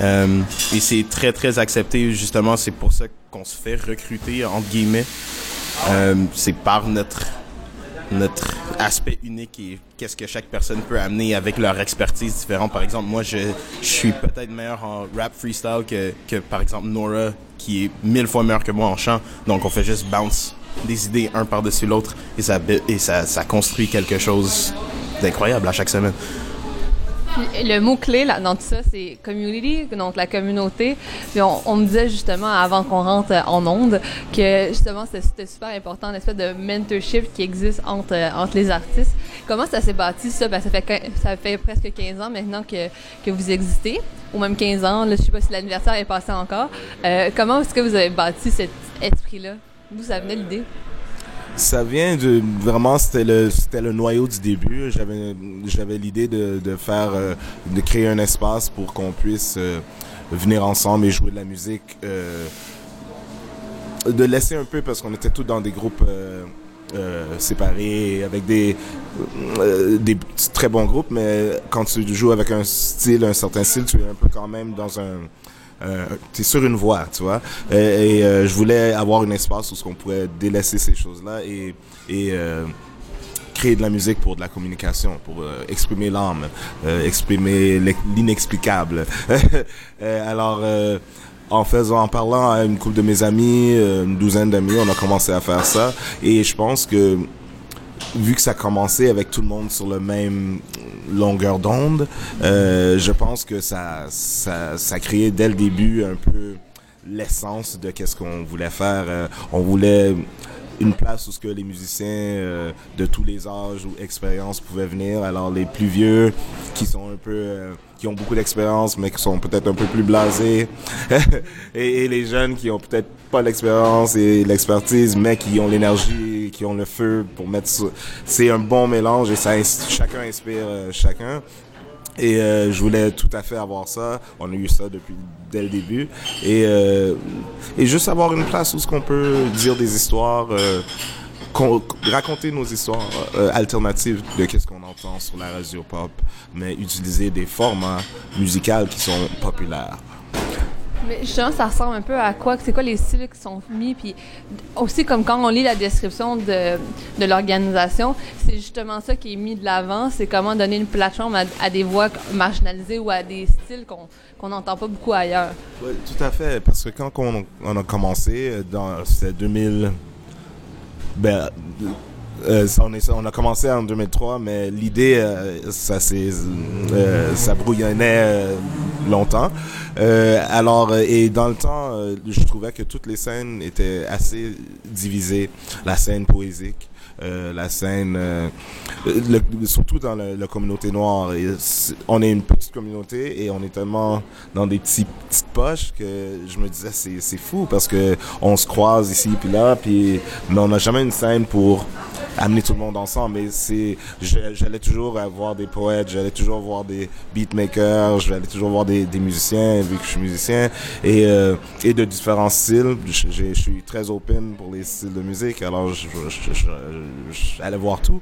Euh, et c'est très, très accepté, justement. C'est pour ça qu'on se fait recruter, entre guillemets. Euh, c'est par notre notre aspect unique et qu'est-ce que chaque personne peut amener avec leur expertise différente. Par exemple, moi, je, suis peut-être meilleur en rap freestyle que, que, par exemple, Nora, qui est mille fois meilleur que moi en chant. Donc, on fait juste bounce des idées un par-dessus l'autre et ça, et ça, ça construit quelque chose d'incroyable à chaque semaine le mot-clé là, dans tout ça, c'est community, donc la communauté. Puis on, me disait justement avant qu'on rentre en onde que justement c'était super important l'espèce de mentorship qui existe entre, entre les artistes. Comment ça s'est bâti, ça? Ben, ça, fait, ça fait presque 15 ans maintenant que, que vous existez, ou même 15 ans. Là, je sais pas si l'anniversaire est passé encore. Euh, comment est-ce que vous avez bâti cet esprit-là? D'où ça venait l'idée? Ça vient de vraiment c'était le c'était le noyau du début. J'avais j'avais l'idée de, de faire euh, de créer un espace pour qu'on puisse euh, venir ensemble et jouer de la musique. euh, de laisser un peu parce qu'on était tous dans des groupes euh, séparés avec des euh, des très bons groupes, mais quand tu joues avec un style, un certain style, tu es un peu quand même dans un t'es sur une voie, tu vois. Et, euh, je voulais avoir un espace où qu'on pourrait délaisser ces choses-là et, euh, créer de la musique pour de la communication, pour euh, exprimer l'âme, euh, exprimer l'inexplicable. Euh, alors, euh, en faisant, en parlant à une couple de mes amis, euh, une douzaine d'amis, on a commencé à faire ça. Et je pense que vu que ça commençait avec tout le monde sur le même longueur d'onde, euh, je pense que ça, ça, ça créait dès le début un peu l'essence de qu'est-ce qu'on voulait faire. Euh, on voulait une place où ce que les musiciens euh, de tous les âges ou expériences pouvaient venir. Alors les plus vieux qui sont un peu euh, qui ont beaucoup d'expérience mais qui sont peut-être un peu plus blasés et, et les jeunes qui ont peut-être pas l'expérience et l'expertise mais qui ont l'énergie, qui ont le feu pour mettre. C'est un bon mélange et ça chacun inspire euh, chacun. Et euh, je voulais tout à fait avoir ça. On a eu ça depuis dès le début. Et, euh, et juste avoir une place où ce qu'on peut dire des histoires, euh, raconter nos histoires euh, alternatives de qu'est-ce qu'on entend sur la radio pop, mais utiliser des formats musicaux qui sont populaires. Mais justement, ça ressemble un peu à quoi? C'est quoi les styles qui sont mis? Puis aussi, comme quand on lit la description de, de l'organisation, c'est justement ça qui est mis de l'avant. C'est comment donner une plateforme à, des voix marginalisées ou à des styles qu'on qu'on n'entend pas beaucoup ailleurs. Oui, tout à fait. Parce que quand on, on a commencé, euh, dans c'était 2000, ben, euh, ça, on, est, on a commencé en 2003, mais l'idée, euh, ça euh, ça brouillonnait euh, longtemps. Euh, alors, et dans le temps, je trouvais que toutes les scènes étaient assez divisées. La scène poésique, euh, la scène, euh, le- surtout dans la communauté noire. On est une petite communauté et on est tellement dans des petites poches que je me disais c'est, fou parce que on se croise ici puis là, puis mais on n'a jamais une scène pour amener tout le monde ensemble. Mais j'allais toujours voir des poètes, j'allais toujours voir des beatmakers, j'allais toujours voir des, musiciens vu que je suis musicien et euh, et de différents styles. Je, suis très open pour les styles de musique, alors j'allais voir tout.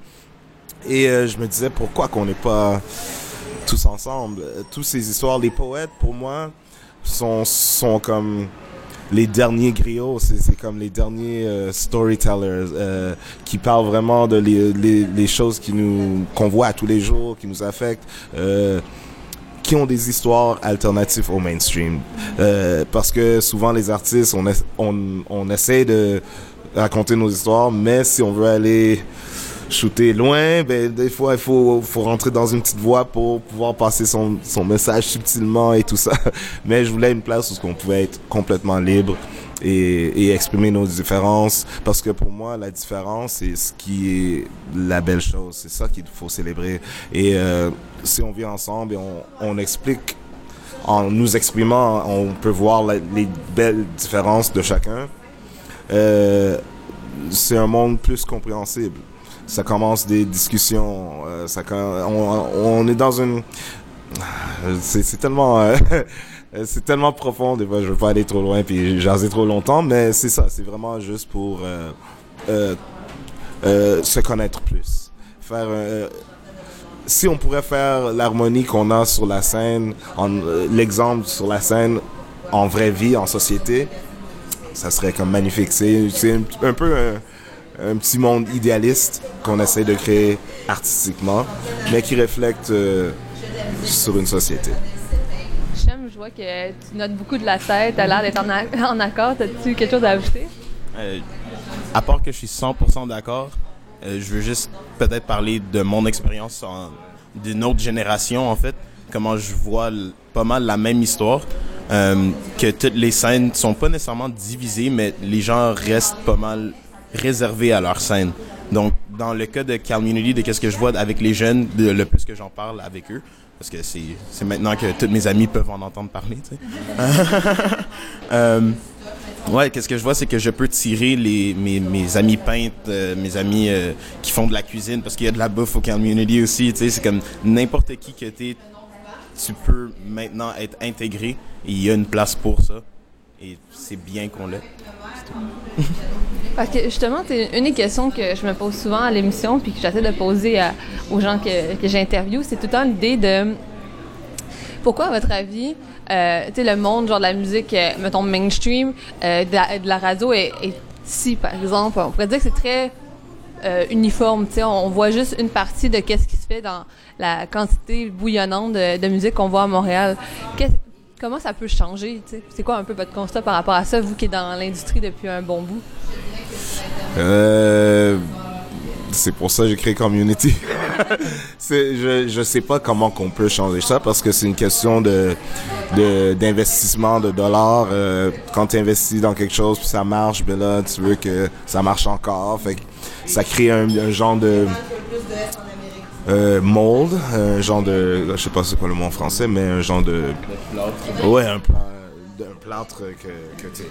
Et euh, je me disais pourquoi qu'on n'est pas tous ensemble? Euh, Tous ces histoires, les poètes pour moi sont sont comme les derniers griots, c'est comme les derniers euh, storytellers qui parlent vraiment de les, les, choses qui nous qu'on voit à tous les jours, qui nous affectent. Qui ont des histoires alternatives au mainstream. Parce que souvent les artistes, on, on, on essaie de raconter nos histoires, mais si on veut aller shooter loin, ben des fois il faut faut rentrer dans une petite voie pour pouvoir passer son son message subtilement et tout ça. Mais je voulais une place où on pouvait être complètement libre et, et exprimer nos différences parce que pour moi la différence c'est ce qui est la belle chose, c'est ça qu'il faut célébrer et euh, si on vit ensemble et on on explique en nous exprimant, on peut voir les belles différences de chacun. Euh, c'est un monde plus compréhensible. Ça commence des discussions. euh, ça, on, on est dans une. C'est tellement. euh, c'est tellement profond. Des fois, je veux pas aller trop loin puis jaser trop longtemps, mais c'est ça. C'est vraiment juste pour euh, euh, se connaître plus. Faire. si on pourrait faire l'harmonie qu'on a sur la scène, l'exemple sur la scène en vraie vie, en société, ça serait comme magnifique. C'est, c'est un, un peu un, un petit monde idéaliste qu'on essaie de créer artistiquement, mais qui reflète euh, sur une société. J'aime, je vois que tu notes beaucoup de la tête, t'as l'air d'être en, a- en accord. T'as-tu quelque chose à ajouter? Euh, à part que je suis 100% d'accord, euh, je veux juste peut-être parler de mon expérience en- d'une autre génération en fait, comment je vois l- pas mal la même histoire, euh, que toutes les scènes sont pas nécessairement divisées, mais les gens restent pas mal réservés à leur scène. Donc, dans le cas de Community, de qu'est-ce que je vois avec les jeunes, le plus que j'en parle avec eux, parce que c'est maintenant que tous mes amis peuvent en entendre parler, tu euh, ouais, qu'est-ce que je vois, c'est que je peux tirer les, mes, mes amis peintres, euh, mes amis qui font de la cuisine, parce qu'il y a de la bouffe au community aussi, tu sais, c'est comme n'importe qui que t'es, tu peux maintenant être intégré, il y a une place pour ça, et c'est bien qu'on l'ait. Parce que justement, c'est une des questions que je me pose souvent à l'émission, puis que j'essaie de poser aux gens que, que j'interviewe, c'est tout le temps l'idée de pourquoi, à votre avis, euh, le monde, genre de la musique, euh, mettons, mainstream, euh, de, la, de, la, radio est, est, si, par exemple, on pourrait dire que c'est très euh, uniforme, tu sais, on, voit juste une partie de qu'est-ce qui se fait dans la quantité bouillonnante de, musique qu'on voit à Montréal. Comment ça peut changer, tu sais? C'est quoi un peu votre constat par rapport à ça, vous qui êtes dans l'industrie depuis un bon bout? Euh, c'est pour ça que j'ai créé Community. je je sais pas comment qu'on peut changer ça parce que c'est une question de d'investissement de, de, dollars. Euh, quand tu investis dans quelque chose puis ça marche, ben là tu veux que ça marche encore. Fait que ça crée un, un genre de euh, mold, un genre de, je sais pas c'est quoi le mot en français, mais un genre de, ouais, un d'un plâtre que, que t'es,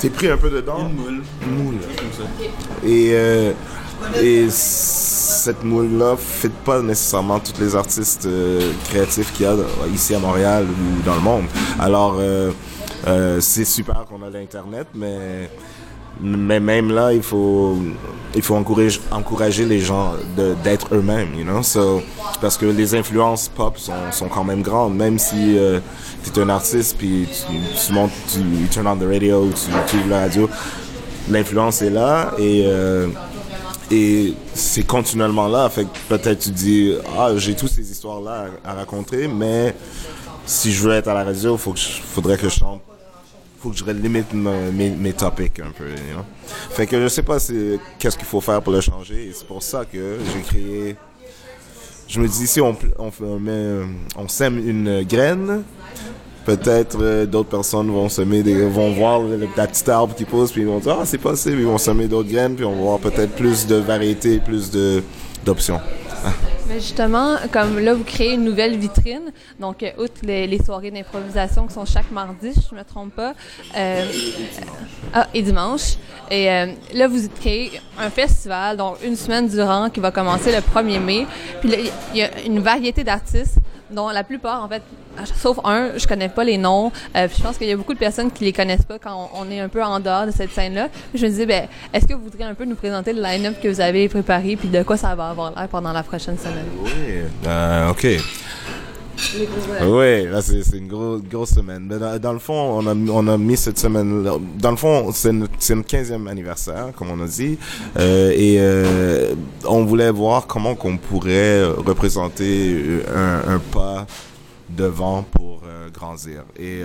t'es pris un peu dedans. Une moule. Une moule. Et, euh, et cette moule-là ne fit pas nécessairement tous les artistes euh, créatifs qu'il y a ici à Montréal ou dans le monde. Alors, euh, euh, c'est super qu'on a l'Internet, mais mais même là, il faut, il faut encourager, encourager les gens d'être eux-mêmes, you know? So, parce que les influences pop sont, sont quand même grandes, même si euh, tu es un artiste, puis tu, tu montes, tu, tu turn on the radio, tu, tu ouvres la radio, l'influence est là, et, euh, et c'est continuellement là. Fait peut-être tu dis, ah, j'ai toutes ces histoires-là à, à, raconter, mais si je veux être à la radio, je, faudrait que je chante faut que je limite mes, topics un peu. You know? Fait que je sais pas qu'est-ce qu'il faut faire pour le changer. C'est pour ça que j'ai créé. Je me dis si on sème une graine, peut-être euh, d'autres personnes vont semer vont voir le, la petite arbre qui pousse puis ils vont dire ah c'est possible ils vont semer d'autres graines puis on va voir peut-être plus de variété plus d'options. Mais justement, comme là, vous créez une nouvelle vitrine. Donc, euh, outre les, soirées d'improvisation qui sont chaque mardi, si je ne me trompe pas, euh, ah, et dimanche. Et euh, là, vous créez un festival, donc une semaine durant, qui va commencer le 1er mai. Puis il y a une variété d'artistes dont la plupart, en fait, sauf un, je connais pas les noms. Euh, je pense qu'il y a beaucoup de personnes qui les connaissent pas quand on, on est un peu en dehors de cette scène-là. Je me disais, ben, est-ce que vous voudriez un peu nous présenter le line-up que vous avez préparé, puis de quoi ça va avoir l'air pendant la prochaine semaine? Oui, euh, ok. Oui, là c'est une grosse, semaine. Mais dans, le fond, on a, on a mis cette semaine. Dans le fond, c'est notre, notre 15e anniversaire, comme on a dit, euh, et euh, on voulait voir comment qu'on pourrait représenter un, pas devant pour euh, grandir. Et,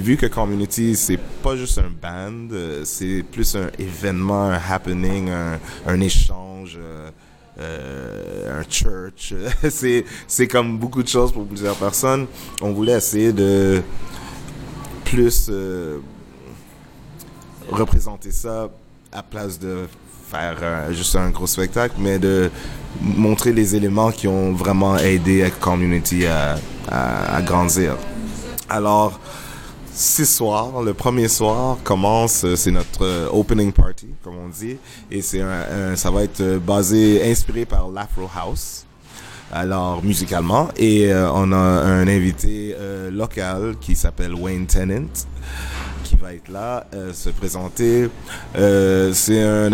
vu que Community, c'est pas juste un band, c'est plus un événement, un happening, un échange. Euh, un church. c'est c'est comme beaucoup de choses pour plusieurs personnes. On voulait essayer de plus euh, représenter ça à place de faire euh, juste un gros spectacle, mais de montrer les éléments qui ont vraiment aidé la community à, à, à grandir. Alors, six soirs. Le premier soir commence, c'est notre opening party, comme on dit, et c'est un, un, ça va être basé, inspiré par l'Afro House. Alors musicalement, et euh, on a un invité euh, local qui s'appelle Wayne Tennant qui va être là, euh, se présenter. c'est un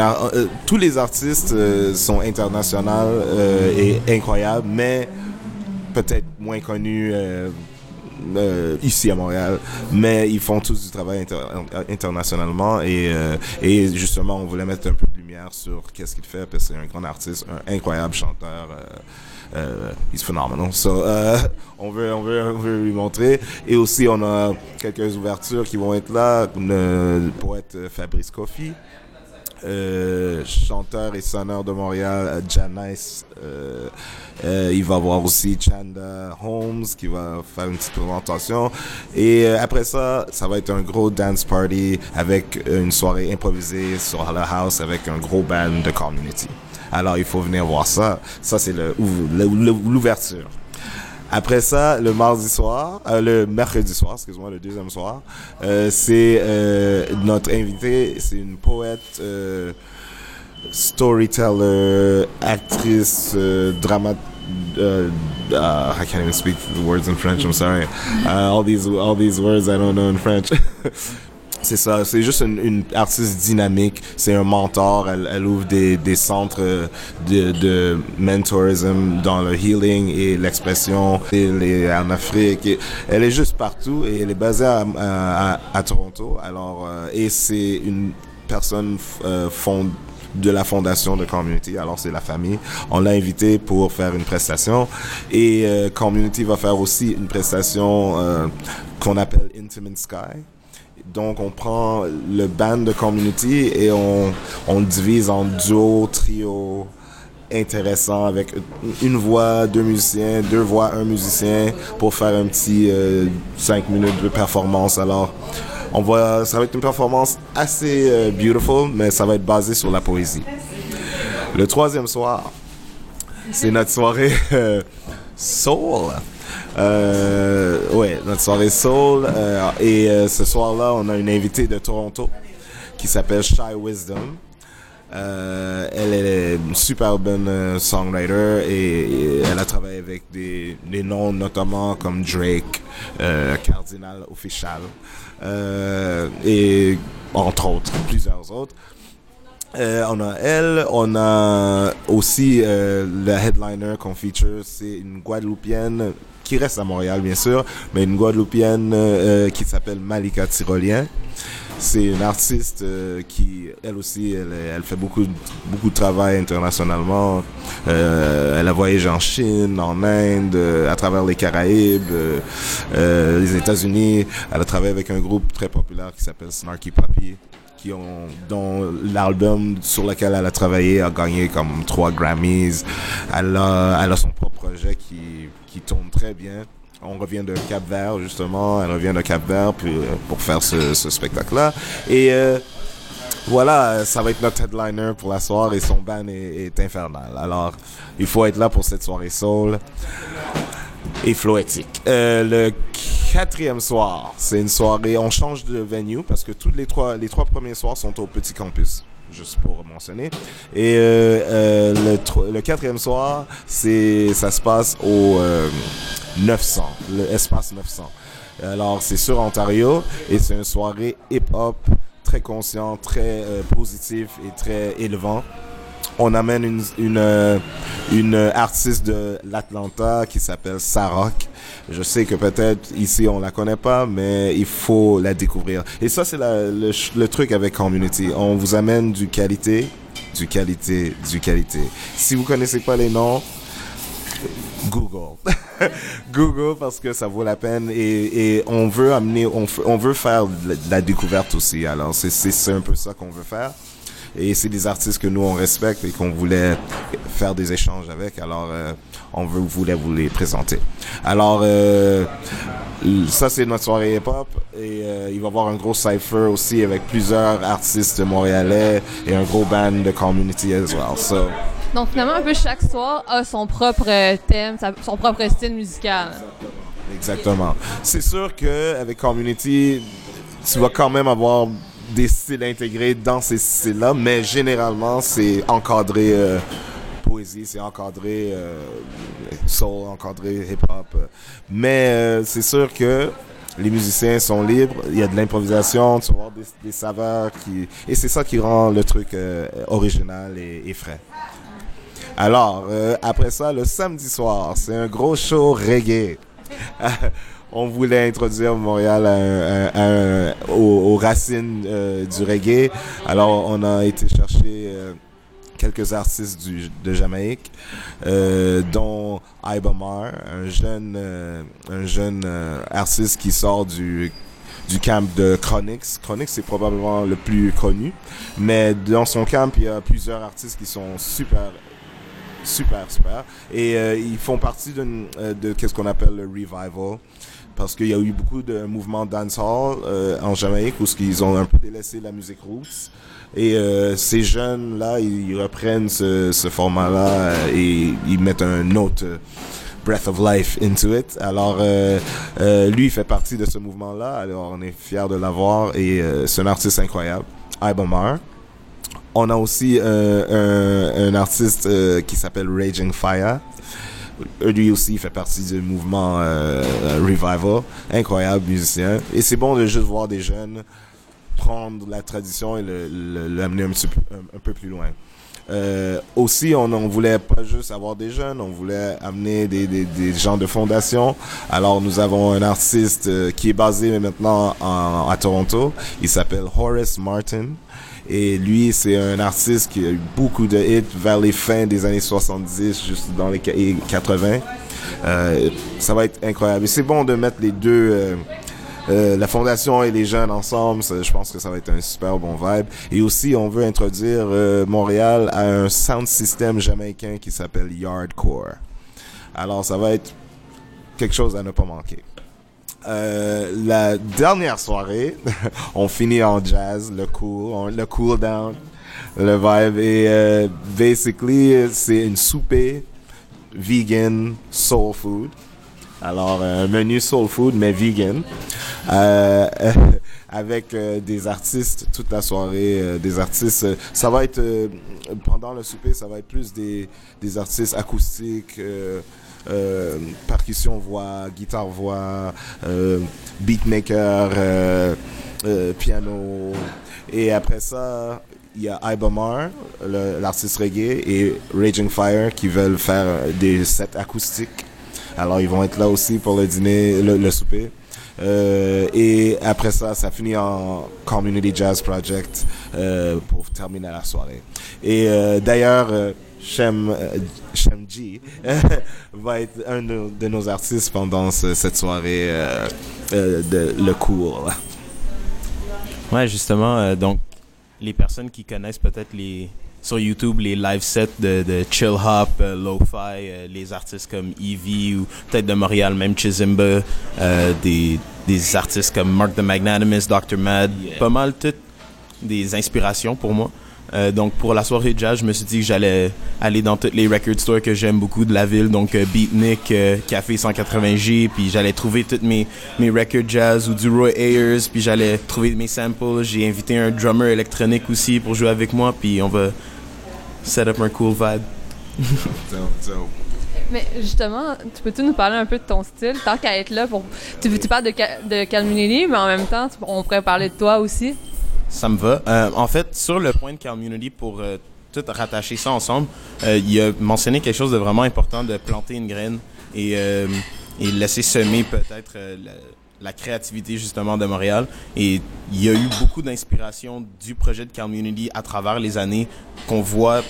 tous les artistes sont internationaux et incroyables, mais peut-être moins connus euh, ici à Montréal, mais ils font tous du travail inter internationalement et, euh, et justement on voulait mettre un peu de lumière sur qu'est-ce qu'il fait parce que c'est un grand artiste, un incroyable chanteur. Euh, euh, he's phenomenal. So, euh, on veut, on veut, on veut lui montrer. Et aussi, on a quelques ouvertures qui vont être là. Le poète Fabrice Coffey, euh, chanteur et sonneur de Montréal, euh, Janice. Euh, euh, il va voir aussi Chanda Holmes qui va faire une petite présentation. Et euh, après ça, ça va être un gros dance party avec une soirée improvisée sur la house avec un gros band de community. Alors il faut venir voir ça. Ça c'est le- le- le- l'ouverture. Après ça, le mardi soir, euh, le mercredi soir, excuse-moi, le deuxième soir, euh, c'est euh, notre invité, c'est une poète, euh, storyteller, actrice, euh, drama. Uh, uh, I can't even speak the words in French. I'm sorry. Uh, all these all these words I don't know in French. C'est ça, c'est juste une, une artiste dynamique, c'est un mentor, elle, elle ouvre des, des centres de, de mentorism dans le healing et l'expression, en Afrique, elle est juste partout et elle est basée à, à, à Toronto, alors, euh, et c'est une personne euh, fond, de la fondation de Community, alors c'est la famille. On l'a invité pour faire une prestation et euh, Community va faire aussi une prestation euh, qu'on appelle Intimate Sky. Donc, on prend le band de community et on, le divise en duo, trio, intéressant avec une voix, deux musiciens, deux voix, un musicien pour faire un petit euh, cinq minutes de performance. Alors, on ça va être une performance assez euh, beautiful, mais ça va être basé sur la poésie. Le troisième soir, c'est notre soirée euh, soul. Euh, ouais, notre soirée soul. Euh, et euh, ce soir-là, on a une invitée de Toronto qui s'appelle Shy Wisdom. Elle est une super bonne songwriter et, elle a travaillé avec des, des noms notamment comme Drake, Cardinal Official et entre autres plusieurs autres. On a elle, on a aussi le headliner qu'on feature, c'est une Guadeloupienne qui reste à Montréal bien sûr, mais une Guadeloupienne euh, qui s'appelle Malika Tyrolien. C'est une artiste euh, qui, elle aussi, elle, fait beaucoup, beaucoup de travail internationalement. Euh, elle a voyagé en Chine, en Inde, euh, à travers les Caraïbes, euh, les États-Unis. Elle a travaillé avec un groupe très populaire qui s'appelle Snarky Puppy qui ont, dont l'album sur lequel elle a travaillé a gagné comme trois Grammys. Elle a, elle a son propre projet qui, qui tourne très bien. On revient de Cap Vert, justement. Elle revient de Cap Vert puis, euh, pour faire ce, spectacle-là. Et euh, voilà, ça va être notre headliner pour la soirée et son est, est infernal. Alors, il faut être là pour cette soirée soul et floétique. Euh, le quatrième soir, c'est une soirée, on change de venue parce que tous les trois, les trois premiers soirs sont au petit campus juste pour mentionner. Et euh, euh, le, quatrième soir, c'est ça se passe au euh, 900, le espace 900. Alors c'est sur Ontario et c'est une soirée hip-hop très conscient, très euh, positif et très élevant on amène une, une, artiste de l'Atlanta qui s'appelle Sarok. Je sais que peut-être ici on la connaît pas, mais il faut la découvrir. Et ça c'est le, truc avec Community. On vous amène du qualité, du qualité, du qualité. Si vous connaissez pas les noms, Google. Google parce que ça vaut la peine et, on veut amener, on, on veut faire la- découverte aussi. Alors c'est un peu ça qu'on veut faire. Et c'est des artistes que nous on respecte et qu'on voulait faire des échanges avec. Alors euh, on veut, voulait vous les présenter. Alors euh, ça c'est notre soirée hip-hop et euh, il va y avoir un gros cypher aussi avec plusieurs artistes montréalais et un gros band de community as well. So, Donc finalement, un peu chaque soir a son propre euh, thème, son propre style musical. Exactement. C'est sûr que avec Community, tu vas quand même avoir des styles intégrés dans ces styles-là, mais généralement, c'est encadré euh, poésie, c'est encadré euh, soul, encadré hip-hop. Mais euh, c'est sûr que les musiciens sont libres, il y a de l'improvisation, tu avoir des, des saveurs qui... Et c'est ça qui rend le truc original et, frais. Alors, après ça, le samedi soir, c'est un gros show reggae. On voulait introduire Montréal à un- à aux, racines euh, du reggae. Alors, on a été chercher euh, quelques artistes du, de Jamaïque, euh, dont Ibamar, un jeune, euh, un jeune euh, artiste qui sort du du camp de Chronix. Chronix, c'est probablement le plus connu. Mais dans son camp, il y a plusieurs artistes qui sont super super, super. Et euh, ils font partie euh, de qu'est-ce qu'on appelle le revival. Parce qu'il y a eu beaucoup de mouvements dancehall euh, en Jamaïque où ils ont un peu délaissé la musique roots. Et euh, ces jeunes-là, ils, reprennent ce, format-là et ils mettent un autre breath of life into it. Alors, lui, il fait partie de ce mouvement-là. Alors, on est fiers de l'avoir et c'est un artiste incroyable. Ibomar. On a aussi euh, un, artiste euh, qui s'appelle Raging Fire. Lui aussi fait partie du mouvement euh, Revival. Incroyable musicien. Et c'est bon de juste voir des jeunes prendre la tradition et l'amener un, peu plus loin. aussi, on ne voulait pas juste avoir des jeunes, on voulait amener des, gens de fondation. Alors, nous avons un artiste qui est basé maintenant en, à Toronto. Il s'appelle Horace Martin. Et lui, c'est un artiste qui a eu beaucoup de hits vers les fins des années 70, juste dans les 80. Euh, ça va être incroyable. Et c'est bon de mettre les deux, euh, euh, la fondation et les jeunes ensemble. je pense que ça va être un super bon vibe. Et aussi, on veut introduire Montréal à un sound system jamaïcain qui s'appelle Yardcore. Alors, ça va être quelque chose à ne pas manquer. Euh, la dernière soirée, on finit en jazz, le cool, le cool down, le vibe. Et euh, basically, c'est une souper vegan soul food. Alors, un menu soul food, mais vegan. Euh, avec euh, des artistes toute la soirée, euh, des artistes. ça va être, pendant le souper, ça va être plus des, des artistes acoustiques. Euh, percussion voix, guitare voix, euh, beatmaker, euh, piano. Et après ça, il y a Ibomar, l'artiste reggae, et Raging Fire qui veulent faire des sets acoustiques. Alors ils vont être là aussi pour le dîner, le, souper. et après ça, ça finit en Community Jazz Project pour terminer la soirée. Et d'ailleurs, Shem, euh, Shem G va être un de, nos artistes pendant cette soirée euh, euh, de le cool. Ouais, justement, donc les personnes qui connaissent peut-être les sur YouTube les live sets de, de chill hop, lo-fi, les artistes comme Evie ou peut-être de Montréal même Chizimba, des, des artistes comme Mark the Magnanimous, Dr. Mad, pas mal toutes des inspirations pour moi. Euh, donc pour la soirée de jazz, je me suis dit que j'allais aller dans toutes les record stores que j'aime beaucoup de la ville, donc euh, Beatnik, euh, Café 180G, puis j'allais trouver toutes mes mes records jazz ou du Roy Ayers, puis j'allais trouver mes samples. J'ai invité un drummer électronique aussi pour jouer avec moi, puis on va set up un cool vibe. Mais justement, tu peux-tu nous parler un peu de ton style, tant qu'à être là pour... Tu, tu parles de, de mais en même temps, on pourrait parler de toi aussi. Ça me va. Euh, en fait, sur le point de community, pour euh, tout rattacher ça ensemble, euh, il a mentionné quelque chose de vraiment important, de planter une graine et, et laisser semer peut-être la, la, créativité justement de Montréal. Et il y a eu beaucoup d'inspiration du projet de Community à travers les années qu'on voit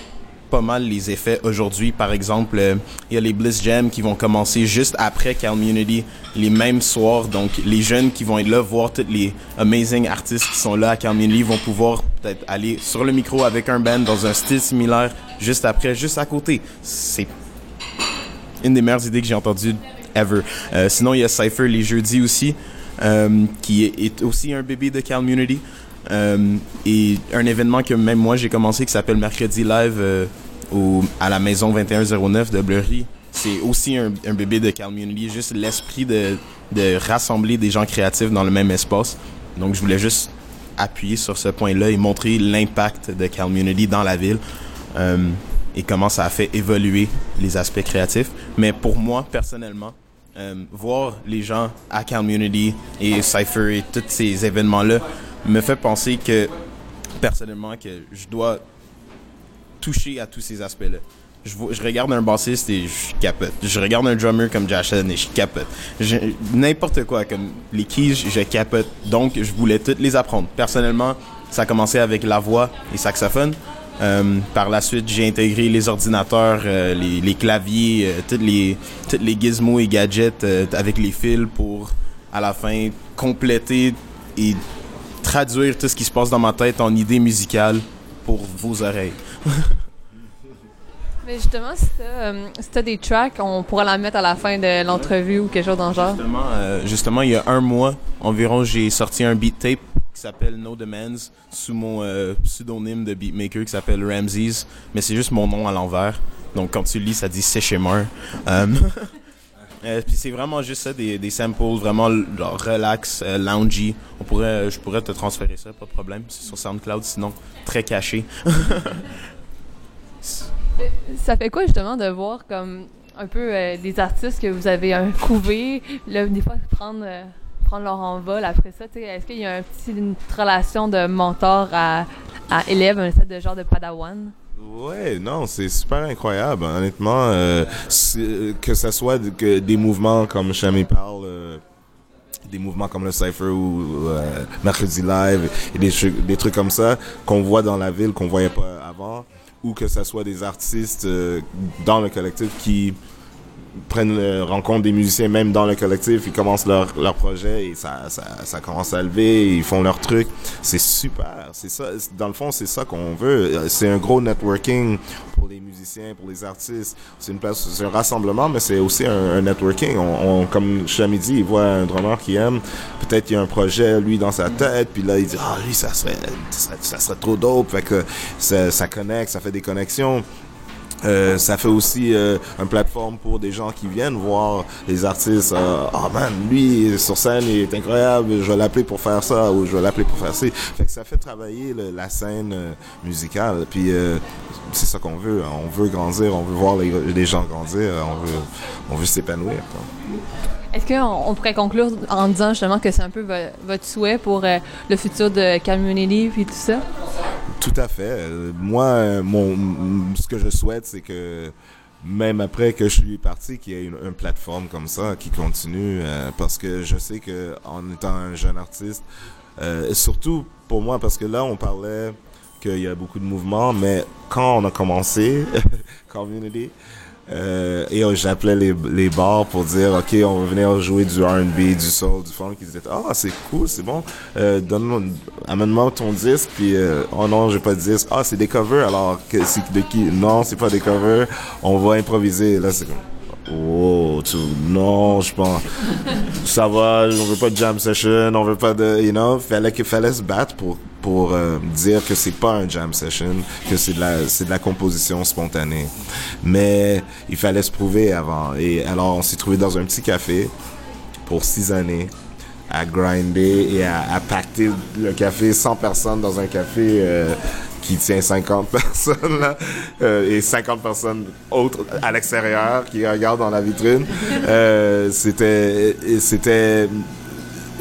pas mal les effets aujourd'hui. Par exemple, euh, il y a les Bliss Jam qui vont commencer juste après Community, les mêmes soirs. Donc, les jeunes qui vont être là, voir tous les amazing artistes qui sont là à Community vont pouvoir peut-être aller sur le micro avec un band dans un style similaire juste après, juste à côté. C'est une des meilleures idées que j'ai entendues ever. Euh, sinon, il y a Cypher les jeudis aussi, euh, qui est, aussi un bébé de Community. Euh, et un événement que même moi j'ai commencé qui s'appelle Mercredi Live euh, au, à la maison 2109 de Bleury. C'est aussi un, bébé de Community, juste l'esprit de, de rassembler des gens créatifs dans le même espace. Donc je voulais juste appuyer sur ce point-là et montrer l'impact de Community dans la ville euh, et comment ça a fait évoluer les aspects créatifs. Mais pour moi, personnellement, voir les gens à Community et Cypher et tous ces événements-là me fait penser que, personnellement, que je dois toucher à tous ces aspects-là. Je, regarde un bassiste et je capote. Je regarde un drummer comme Jashan et je capote. N'importe quoi, comme les keys, je capote. Donc, je voulais toutes les apprendre. Personnellement, ça a commencé avec la voix et saxophone. Euh, par la suite, j'ai intégré les ordinateurs, euh, les, les, claviers, euh, toutes les, toutes les gizmos et gadgets euh, avec les fils pour, à la fin, compléter et traduire tout ce qui se passe dans ma tête en idées musicales pour vos oreilles. Mais justement, si t'as euh, si des tracks, on pourra la mettre à la fin de l'entrevue ou quelque chose dans le genre. Justement, euh, justement, il y a un mois environ, j'ai sorti un beat tape qui s'appelle No Demands sous mon euh, pseudonyme de beatmaker qui s'appelle Ramses, mais c'est juste mon nom à l'envers. Donc quand tu lis, ça dit. Euh, euh, puis c'est vraiment juste ça, des, des samples vraiment relax, euh, loungy. On pourrait, je pourrais te transférer ça, pas de problème. C'est sur SoundCloud, sinon très caché. Ça fait quoi justement de voir comme un peu euh, des artistes que vous avez un couvé, là, des fois prendre, euh, prendre leur envol après ça, est-ce qu'il y a une petite relation de mentor à, à élève, un set de genre de padawan? Ouais, non, c'est super incroyable. Honnêtement, euh, c'est- que ce soit des mouvements comme Chami parle, euh, des mouvements comme le Cypher ou euh, Mercredi Live et des trucs, des trucs comme ça qu'on voit dans la ville qu'on voyait pas avant, ou que ce soit des artistes euh, dans le collectif qui prennent le, rencontrent des musiciens même dans le collectif, ils commencent leur, leur projet et ça, ça, ça commence à lever, ils font leur truc. C'est super, c'est ça. Dans le fond, c'est ça qu'on veut. C'est un gros networking pour les musiciens, pour les artistes. C'est une place, c'est un rassemblement, mais c'est aussi un, un networking. On, on, comme Chami dit, il voit un drummer qui aime. Peut-être qu'il y a un projet, lui, dans sa tête, puis là, il dit, ah, lui, ça serait, ça, ça serait trop dope. Fait que ça, ça connecte, ça fait des connexions. Euh, ça fait aussi euh, une plateforme pour des gens qui viennent voir les artistes. Ah oh man, lui sur scène il est incroyable. Je vais l'appeler pour faire ça ou je vais l'appeler pour faire ça. Fait que ça fait travailler le, la scène euh, musicale. Puis euh, c'est ça qu'on veut. On veut grandir. On veut voir les, les gens grandir. On veut on veut s'épanouir. Est-ce qu'on on pourrait conclure en disant justement que c'est un peu vo- votre souhait pour euh, le futur de Community puis tout ça? Tout à fait. Euh, Moi, euh, mon, ce que je souhaite, c'est que même après que je suis parti, qu'il y ait une, plateforme comme ça qui continue, parce que je sais que en étant un jeune artiste, et surtout pour moi, parce que là, on parlait qu'il y a beaucoup de mouvements, mais quand on a commencé, Community, euh, et j'appelais les, les bars pour dire, OK, on va venir jouer du R&B, du soul, du funk. Ils disaient, ah, c'est cool, c'est bon. Euh, donne-moi, amène-moi ton disque. Puis, euh, oh non, j'ai pas de disque. Ah, c'est des covers. Alors, c'est de qui? Non, c'est pas des covers. On va improviser. Là, c'est comme, Oh, tu, non, je pense. Ça va, on veut pas de jam session, on veut pas de, you know, fallait que fallait se battre pour pour euh, dire que c'est pas un jam session, que c'est de la c'est de la composition spontanée. Mais il fallait se prouver avant. Et alors on s'est trouvé dans un petit café pour six années à grinder et à, à pacter le café 100 personnes dans un café euh, qui tient 50 personnes là, euh, et 50 personnes autres à l'extérieur qui regardent dans la vitrine. Euh, c'était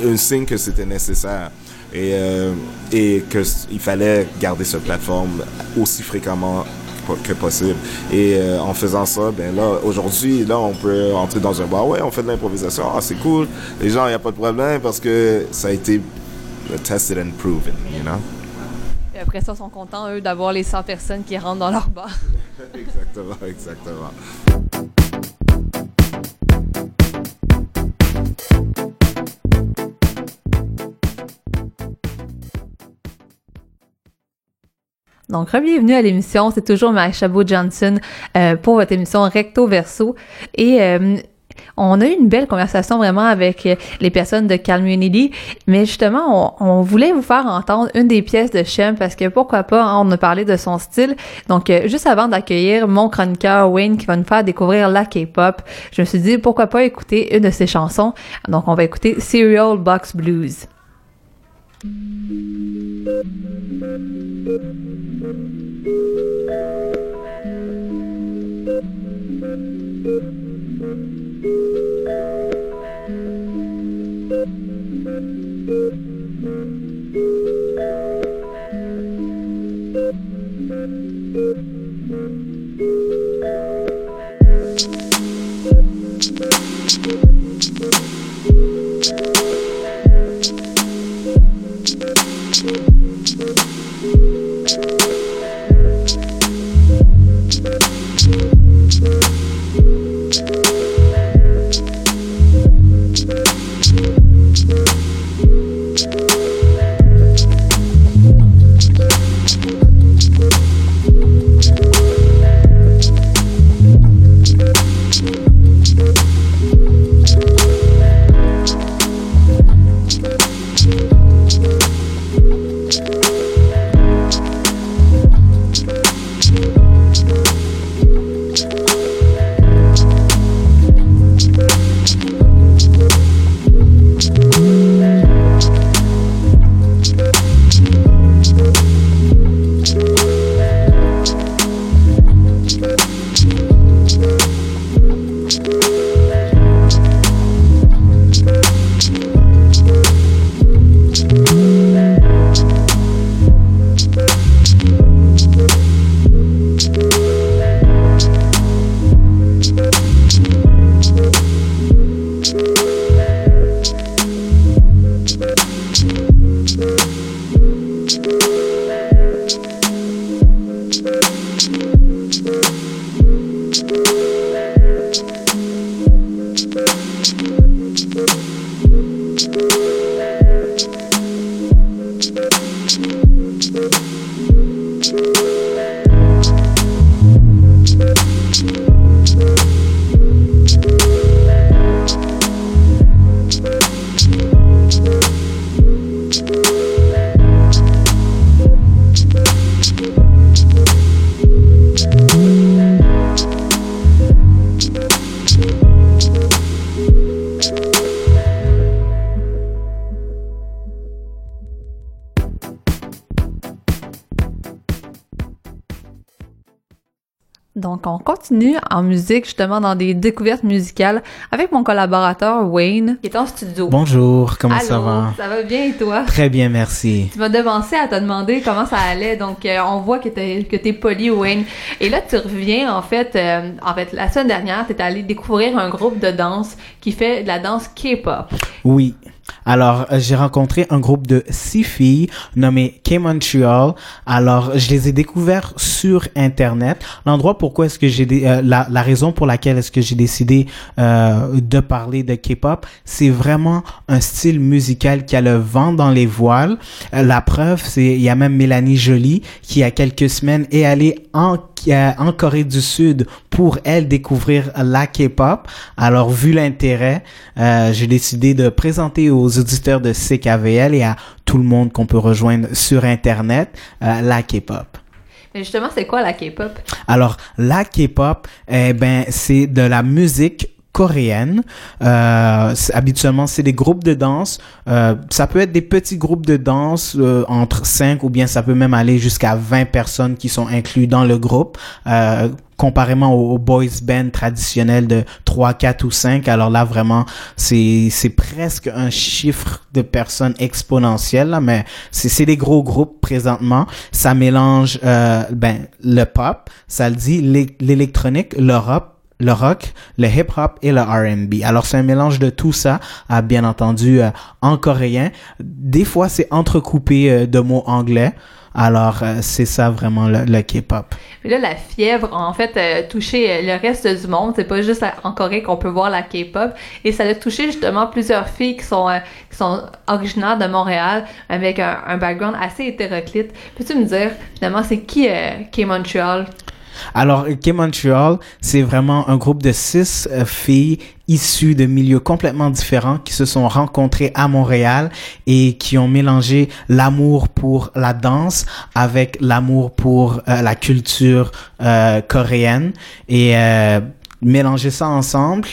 un signe que c'était nécessaire et euh, et il fallait garder cette plateforme aussi fréquemment que possible. Et euh, en faisant ça, ben là, aujourd'hui, là, on peut entrer dans un bar. Ouais, on fait de l'improvisation. Ah, c'est cool. Les gens, il n'y a pas de problème parce que ça a été tested and proven, you know? Et après ça, ils sont contents, eux, d'avoir les 100 personnes qui rentrent dans leur bar. exactement, exactement. Donc, bienvenue à l'émission. C'est toujours Marie Chabot-Johnson euh, pour votre émission Recto Verso. Et euh, on a eu une belle conversation vraiment avec euh, les personnes de Calmunity, mais justement, on, voulait vous faire entendre une des pièces de Shem parce que pourquoi pas, hein, on a parlé de son style. Donc, euh, juste avant d'accueillir mon chroniqueur Wayne qui va nous faire découvrir la K-pop, je me suis dit pourquoi pas écouter une de ses chansons. Donc, on va écouter Serial Box Blues. Continue en musique, justement, dans des découvertes musicales avec mon collaborateur Wayne, qui est en studio. Bonjour, comment Allô, ça va? Ça va bien et toi? Très bien, merci. Tu m'as devancé à te demander comment ça allait, donc euh, on voit que t'es que t'es poli, Wayne. Et là, tu reviens en fait, euh, en fait, la semaine dernière, t'es allé découvrir un groupe de danse qui fait de la danse K-pop. Oui. Alors, euh, j'ai rencontré un groupe de six filles nommées K-Montreal. Alors, je les ai découverts sur Internet. L'endroit pourquoi est-ce que j'ai euh, la, raison pour laquelle est-ce que j'ai décidé euh, de parler de K-pop, c'est vraiment un style musical qui a le vent dans les voiles. Euh, la preuve, c'est il y a même Mélanie Jolie qui, il y a quelques semaines, est allée en Corée du Sud pour elle découvrir la K-pop. Alors vu l'intérêt, j'ai décidé de présenter aux auditeurs de CKVL et à tout le monde qu'on peut rejoindre sur internet euh, la K-pop. Mais justement, c'est quoi la K-pop? Alors, la K-pop, eh ben, c'est de la musique coréenne. Euh, habituellement, c'est des groupes de danse. Euh, ça peut être des petits groupes de danse euh, entre 5 ou bien ça peut même aller jusqu'à 20 personnes qui sont inclus dans le groupe. Euh, comparément aux, boys band traditionnels de 3, 4 ou 5. Alors là, vraiment, c'est, presque un chiffre de personnes exponentiel, là, mais c'est, des gros groupes présentement. Ça mélange, euh, ben, le pop, ça le dit, l'é- l'électronique, le rock, le rock, le hip-hop et le R&B. Alors c'est un mélange de tout ça, euh, bien entendu euh, en coréen. Des fois c'est entrecoupé euh, de mots anglais. Alors c'est ça vraiment le, le K-pop. Là, la fièvre, en fait, touché le reste du monde. C'est pas juste en Corée qu'on peut voir la K-pop. Et ça a touché justement plusieurs filles qui sont, qui sont originaires de Montréal avec un, un background assez hétéroclite. Peux-tu me dire, finalement, c'est qui euh, K-Montreal? Alors, K-Montreal, c'est vraiment un groupe de six euh, filles issues de milieux complètement différents qui se sont rencontrées à Montréal et qui ont mélangé l'amour pour la danse avec l'amour pour euh, la culture euh, coréenne et euh, mélanger ça ensemble.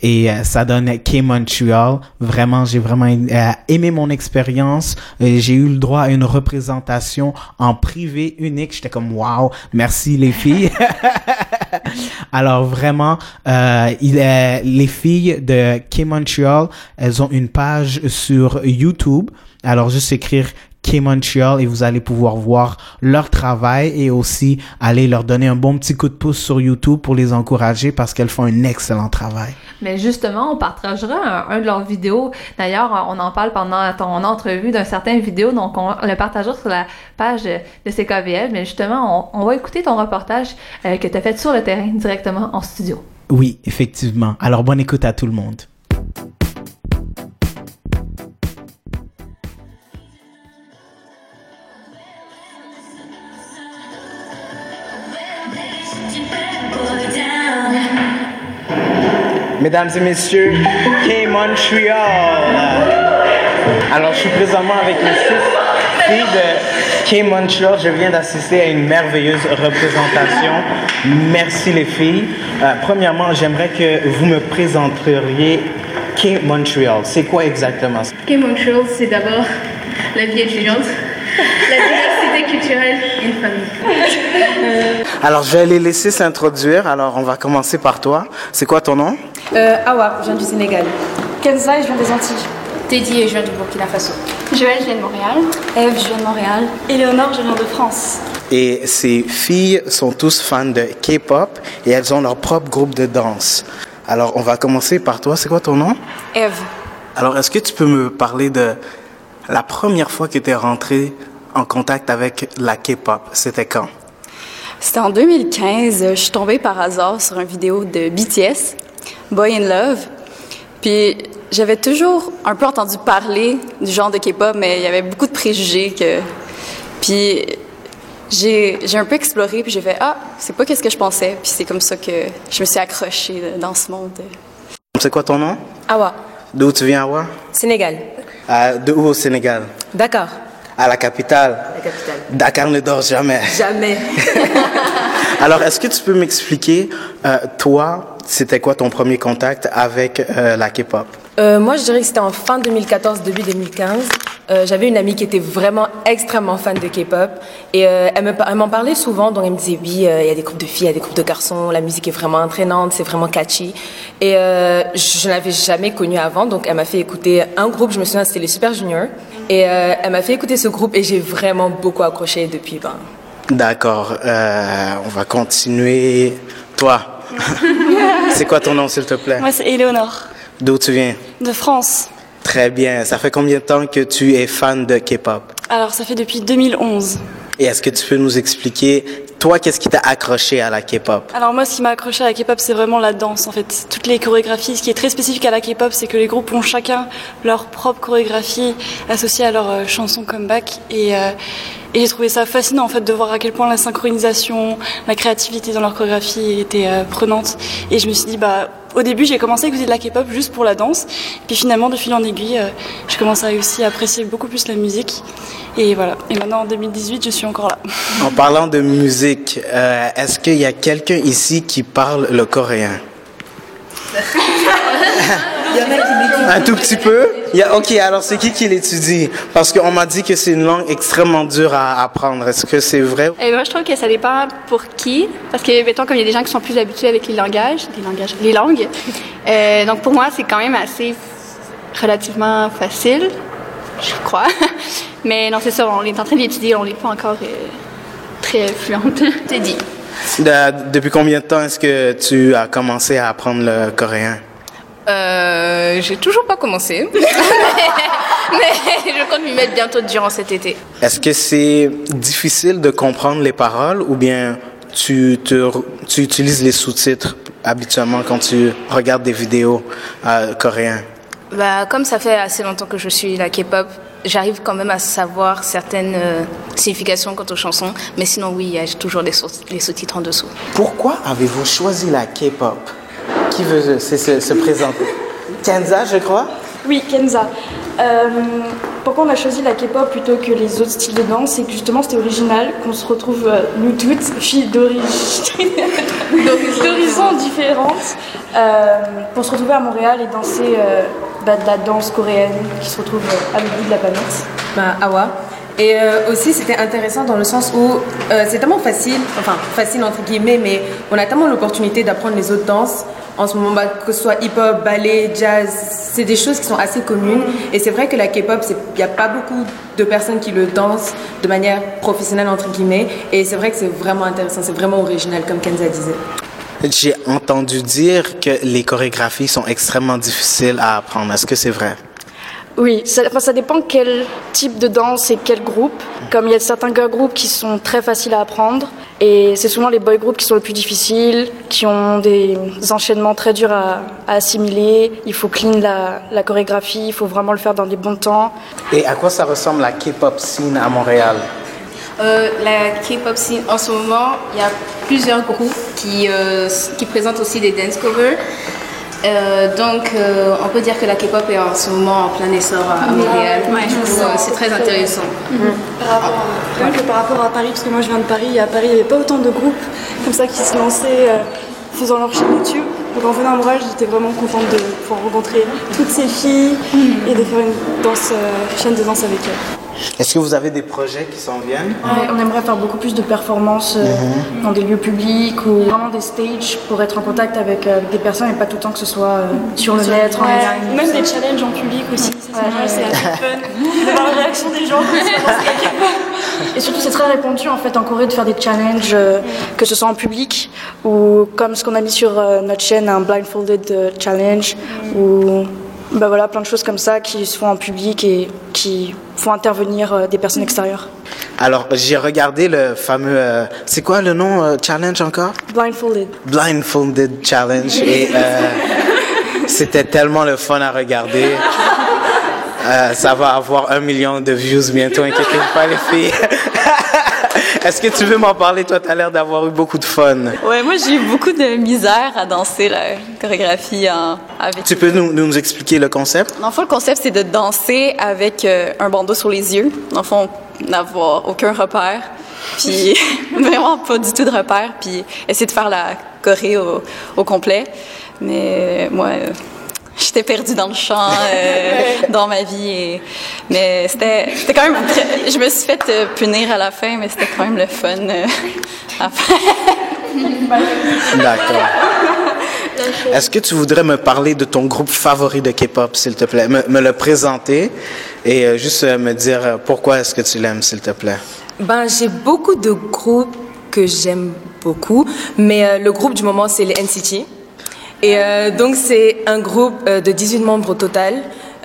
Et euh, ça donne K-Montreal. Vraiment, j'ai vraiment euh, aimé mon expérience. Euh, J'ai eu le droit à une représentation en privé unique. J'étais comme, wow, merci les filles. Alors vraiment, euh, il est, les filles de K-Montreal, elles ont une page sur YouTube. Alors juste écrire Et vous allez pouvoir voir leur travail et aussi aller leur donner un bon petit coup de pouce sur YouTube pour les encourager parce qu'elles font un excellent travail. Mais justement, on partagera un, un de leurs vidéos. D'ailleurs, on en parle pendant ton entrevue d'un certain vidéo, donc on le partagera sur la page de CKVL. Mais justement, on, on va écouter ton reportage euh, que tu as fait sur le terrain directement en studio. Oui, effectivement. Alors bonne écoute à tout le monde. Mesdames et messieurs, K-Montreal. Alors, je suis présentement avec les six filles de K-Montreal. Je viens d'assister à une merveilleuse représentation. Merci les filles. Euh, premièrement, j'aimerais que vous me présenteriez K-Montreal. C'est quoi exactement? K-Montreal, c'est d'abord la vie étudiante, la diversité culturelle et une famille. Alors, je vais les laisser s'introduire. Alors, on va commencer par toi. C'est quoi ton nom? Euh, Awa, je viens du Sénégal. Kenza, je viens des Antilles. Teddy, je viens du Burkina Faso. Joël, je viens de Montréal. Eve, je viens de Montréal. Éléonore, je viens de France. Et ces filles sont tous fans de K-pop et elles ont leur propre groupe de danse. Alors, on va commencer par toi. C'est quoi ton nom? Eve, Alors, est-ce que tu peux me parler de la première fois que tu es rentré en contact avec la K-pop? C'était quand? C'était en 2015. Je suis tombée par hasard sur une vidéo de BTS, Boy in Love. Puis j'avais toujours un peu entendu parler du genre de K-pop, mais il y avait beaucoup de préjugés que. Puis j'ai j'ai un peu exploré, puis j'ai fait ah, c'est pas qu'est-ce que je pensais. Puis c'est comme ça que je me suis accrochée dans ce monde. C'est quoi ton nom? Awa, D'où tu viens, Awa? Sénégal. Euh, de où au Sénégal? Dakar, À la capitale. la capitale. Dakar ne dort jamais. Jamais. Alors, est-ce que tu peux m'expliquer, euh, toi, c'était quoi ton premier contact avec euh, la K-pop? Euh, moi, je dirais que c'était en fin 2014, début 2015. Euh, J'avais une amie qui était vraiment extrêmement fan de K-pop et euh, elle me elle m'en parlait souvent. Donc elle me disait oui, euh, il y a des groupes de filles, il y a des groupes de garçons. La musique est vraiment entraînante, c'est vraiment catchy. Et euh, je, je n'avais jamais connu avant, donc elle m'a fait écouter un groupe. Je me souviens, c'était les Super Juniors. Et euh, elle m'a fait écouter ce groupe et j'ai vraiment beaucoup accroché depuis. Ben, D'accord. Euh, on va continuer. Toi, c'est quoi ton nom, s'il te plaît? Moi, c'est Éléonore, D'où tu viens? de France. Très bien. Ça fait combien de temps que tu es fan de K-pop? Alors, ça fait depuis 2011. Et est-ce que tu peux nous expliquer, toi, qu'est-ce qui t'a accroché à la K-pop? Alors moi, ce qui m'a accroché à la K-pop, c'est vraiment la danse, en fait. Toutes les chorégraphies. Ce qui est très spécifique à la K-pop, c'est que les groupes ont chacun leur propre chorégraphie associée à leur euh, chanson comeback. Et, euh, et j'ai trouvé ça fascinant, en fait, de voir à quel point la synchronisation, la créativité dans leur chorégraphie était euh, prenante. Et je me suis dit, bah, au début, j'ai commencé à écouter de la K-pop juste pour la danse. Puis finalement, de fil en aiguille, euh, j'ai commencé à aussi apprécier beaucoup plus la musique. Et voilà. Et maintenant, en 2018, je suis encore là. En parlant de musique, euh, est-ce qu'il y a quelqu'un ici qui parle le coréen? Un tout petit peu? Ok, alors c'est qui qui l'étudie? Parce qu'on m'a dit que c'est une langue extrêmement dure à apprendre. Est-ce que c'est vrai? Et moi, je trouve que ça dépend pour qui. Parce que, mettons, comme il y a des gens qui sont plus habitués avec les langages, les langages, les langues. Euh, donc, pour moi, c'est quand même assez relativement facile, je crois. Mais non, c'est ça, on est en train d'étudier, on n'est pas encore euh, très fluente. C'est dit. De- depuis combien de temps est-ce que tu as commencé à apprendre le coréen? Euh, j'ai toujours pas commencé. mais, mais je compte m'y mettre bientôt durant cet été. Est-ce que c'est difficile de comprendre les paroles ou bien tu, te, tu utilises les sous-titres habituellement quand tu regardes des vidéos euh, coréennes? Bah, comme ça fait assez longtemps que je suis la K-pop, j'arrive quand même à savoir certaines euh, significations quant aux chansons. Mais sinon, oui, il y a toujours les sous-titres en dessous. Pourquoi avez-vous choisi la K-pop? Qui veut se, se- se présenter? Kenza, je crois? Oui, Kenza. Euh, pourquoi on a choisi la K-pop plutôt que les autres styles de danse? C'est que justement c'était original, qu'on se retrouve euh, nous toutes, filles d'origine- d'horizons différentes, euh, pour se retrouver à Montréal et danser euh, bah, de la danse coréenne qui se retrouve euh, à l'autre bout de la planète. ben, Awa. Et euh, aussi, c'était intéressant dans le sens où euh, c'est tellement facile, enfin facile entre guillemets, mais on a tellement l'opportunité d'apprendre les autres danses. En ce moment, bah, que ce soit hip-hop, ballet, jazz, c'est des choses qui sont assez communes. Et c'est vrai que la K-pop, il n'y a pas beaucoup de personnes qui le dansent de manière professionnelle, entre guillemets. Et c'est vrai que c'est vraiment intéressant, c'est vraiment original, comme Kenza disait. J'ai entendu dire que les chorégraphies sont extrêmement difficiles à apprendre. Est-ce que c'est vrai? Oui, ça, enfin, ça dépend quel type de danse et quel groupe. Comme il y a certains girl groupes qui sont très faciles à apprendre, et c'est souvent les boy groups qui sont les plus difficiles, qui ont des enchaînements très durs à, à assimiler. Il faut clean la, la chorégraphie, il faut vraiment le faire dans des bons temps. Et à quoi ça ressemble la K-pop scene à Montréal? Euh, la K-pop scene, en ce moment, il y a plusieurs groupes qui, euh, qui présentent aussi des dance covers. Euh, donc, euh, on peut dire que la K-pop est en ce moment en plein essor à, à Montréal. du coup, euh, c'est très intéressant. Par rapport, que par rapport à Paris, parce que moi je viens de Paris, et à Paris il n'y avait pas autant de groupes comme ça qui se lançaient euh, faisant leur chaîne YouTube. Donc en venant à Montréal, j'étais vraiment contente de pouvoir rencontrer toutes ces filles et de faire une danse, euh, chaîne de danse avec elles. Est-ce que vous avez des projets qui s'en viennent? Ouais, on aimerait faire beaucoup plus de performances euh, Mhm. dans des lieux publics ou vraiment des stages pour être en contact avec, euh, avec des personnes et pas tout le temps que ce soit euh, sur le net, en Ouais, ligne. même des challenges en public aussi. c'est assez fun de voir la réaction des gens. Et surtout, c'est très répandu en fait en Corée de faire des challenges, euh, que ce soit en public ou comme ce qu'on a mis sur euh, notre chaîne, un blindfolded euh, challenge ou bah voilà, plein de choses comme ça qui se font en public et qui font intervenir euh, des personnes extérieures. Alors, j'ai regardé le fameux... euh, c'est quoi le nom euh, challenge encore? Blindfolded. Blindfolded Challenge. Et euh, c'était tellement le fun à regarder. Ça va avoir un million de views bientôt, inquiétez-vous pas les filles. Est-ce que tu veux m'en parler? Toi, tu as l'air d'avoir eu beaucoup de fun. Ouais, moi j'ai eu beaucoup de misère à danser la chorégraphie en- avec. Tu peux nous, nous expliquer le concept? Dans le fond, le concept c'est de danser avec euh, un bandeau sur les yeux. Dans le fond, n'avoir aucun repère, puis vraiment pas du tout de repère, puis essayer de faire la choré au, au complet. Mais moi, euh, j'étais perdue dans le champ, euh, dans ma vie. Et, mais c'était, c'était quand même. Très, je me suis fait euh, punir à la fin, mais c'était quand même le fun euh, à faire. D'accord. Est-ce que tu voudrais me parler de ton groupe favori de K-pop, s'il te plaît? Me, me le présenter et euh, juste euh, me dire pourquoi est-ce que tu l'aimes, s'il te plaît? Ben, j'ai beaucoup de groupes que j'aime beaucoup, mais euh, le groupe du moment, c'est les NCT. Et euh, donc, c'est un groupe euh, de 18 membres au total.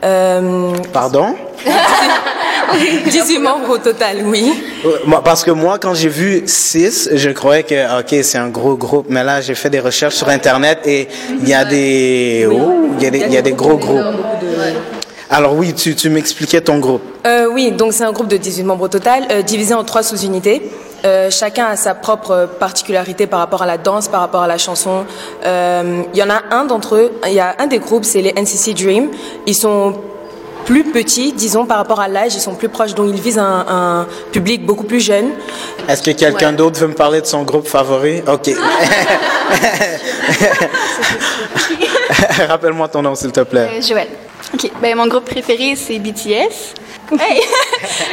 Euh, Pardon? 18 membres au total, oui. Euh, Parce que moi, quand j'ai vu 6, je croyais que, OK, c'est un gros groupe. Mais là, j'ai fait des recherches sur Internet et il y a des, oh, il y a des, il y a des gros groupes. Alors oui, tu, tu m'expliquais ton groupe. Euh, oui, donc c'est un groupe de 18 membres au total, euh, divisé en trois sous-unités. Euh, chacun a sa propre particularité par rapport à la danse, par rapport à la chanson. Euh, Il y en a un d'entre eux, il y a un des groupes, c'est les NCC Dream. Ils sont plus petits, disons, par rapport à l'âge, ils sont plus proches, donc ils visent un, un public beaucoup plus jeune. Est-ce que quelqu'un d'autre veut me parler de son groupe favori? OK. Rappelle-moi ton nom, s'il te plaît. Euh, Joël. OK. Ben, mon groupe préféré, c'est BTS. Hey!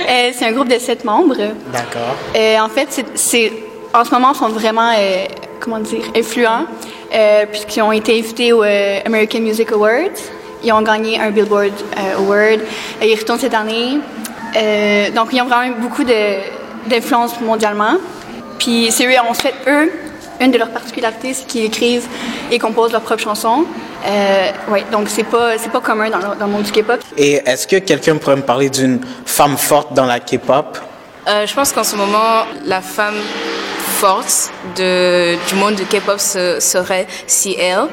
Euh, c'est un groupe de sept membres. D'accord. Euh, en fait, c'est- c'est en ce moment, ils sont vraiment, euh, comment dire, influents, euh, puisqu'ils ont été invités au euh, American Music Awards. Ils ont gagné un Billboard euh, Award. Ils retournent cette année. Euh, donc, ils ont vraiment beaucoup de- d'influence mondialement. Puis, c'est eux, en fait, eux, une de leurs particularités, c'est qu'ils écrivent et composent leurs propres chansons. Euh, ouais, donc c'est pas c'est pas commun dans le, dans le monde du K-pop. Et est-ce que quelqu'un pourrait me parler d'une femme forte dans la K-pop? Euh, je pense qu'en ce moment, la femme forte de, du monde du K-pop se- serait CL,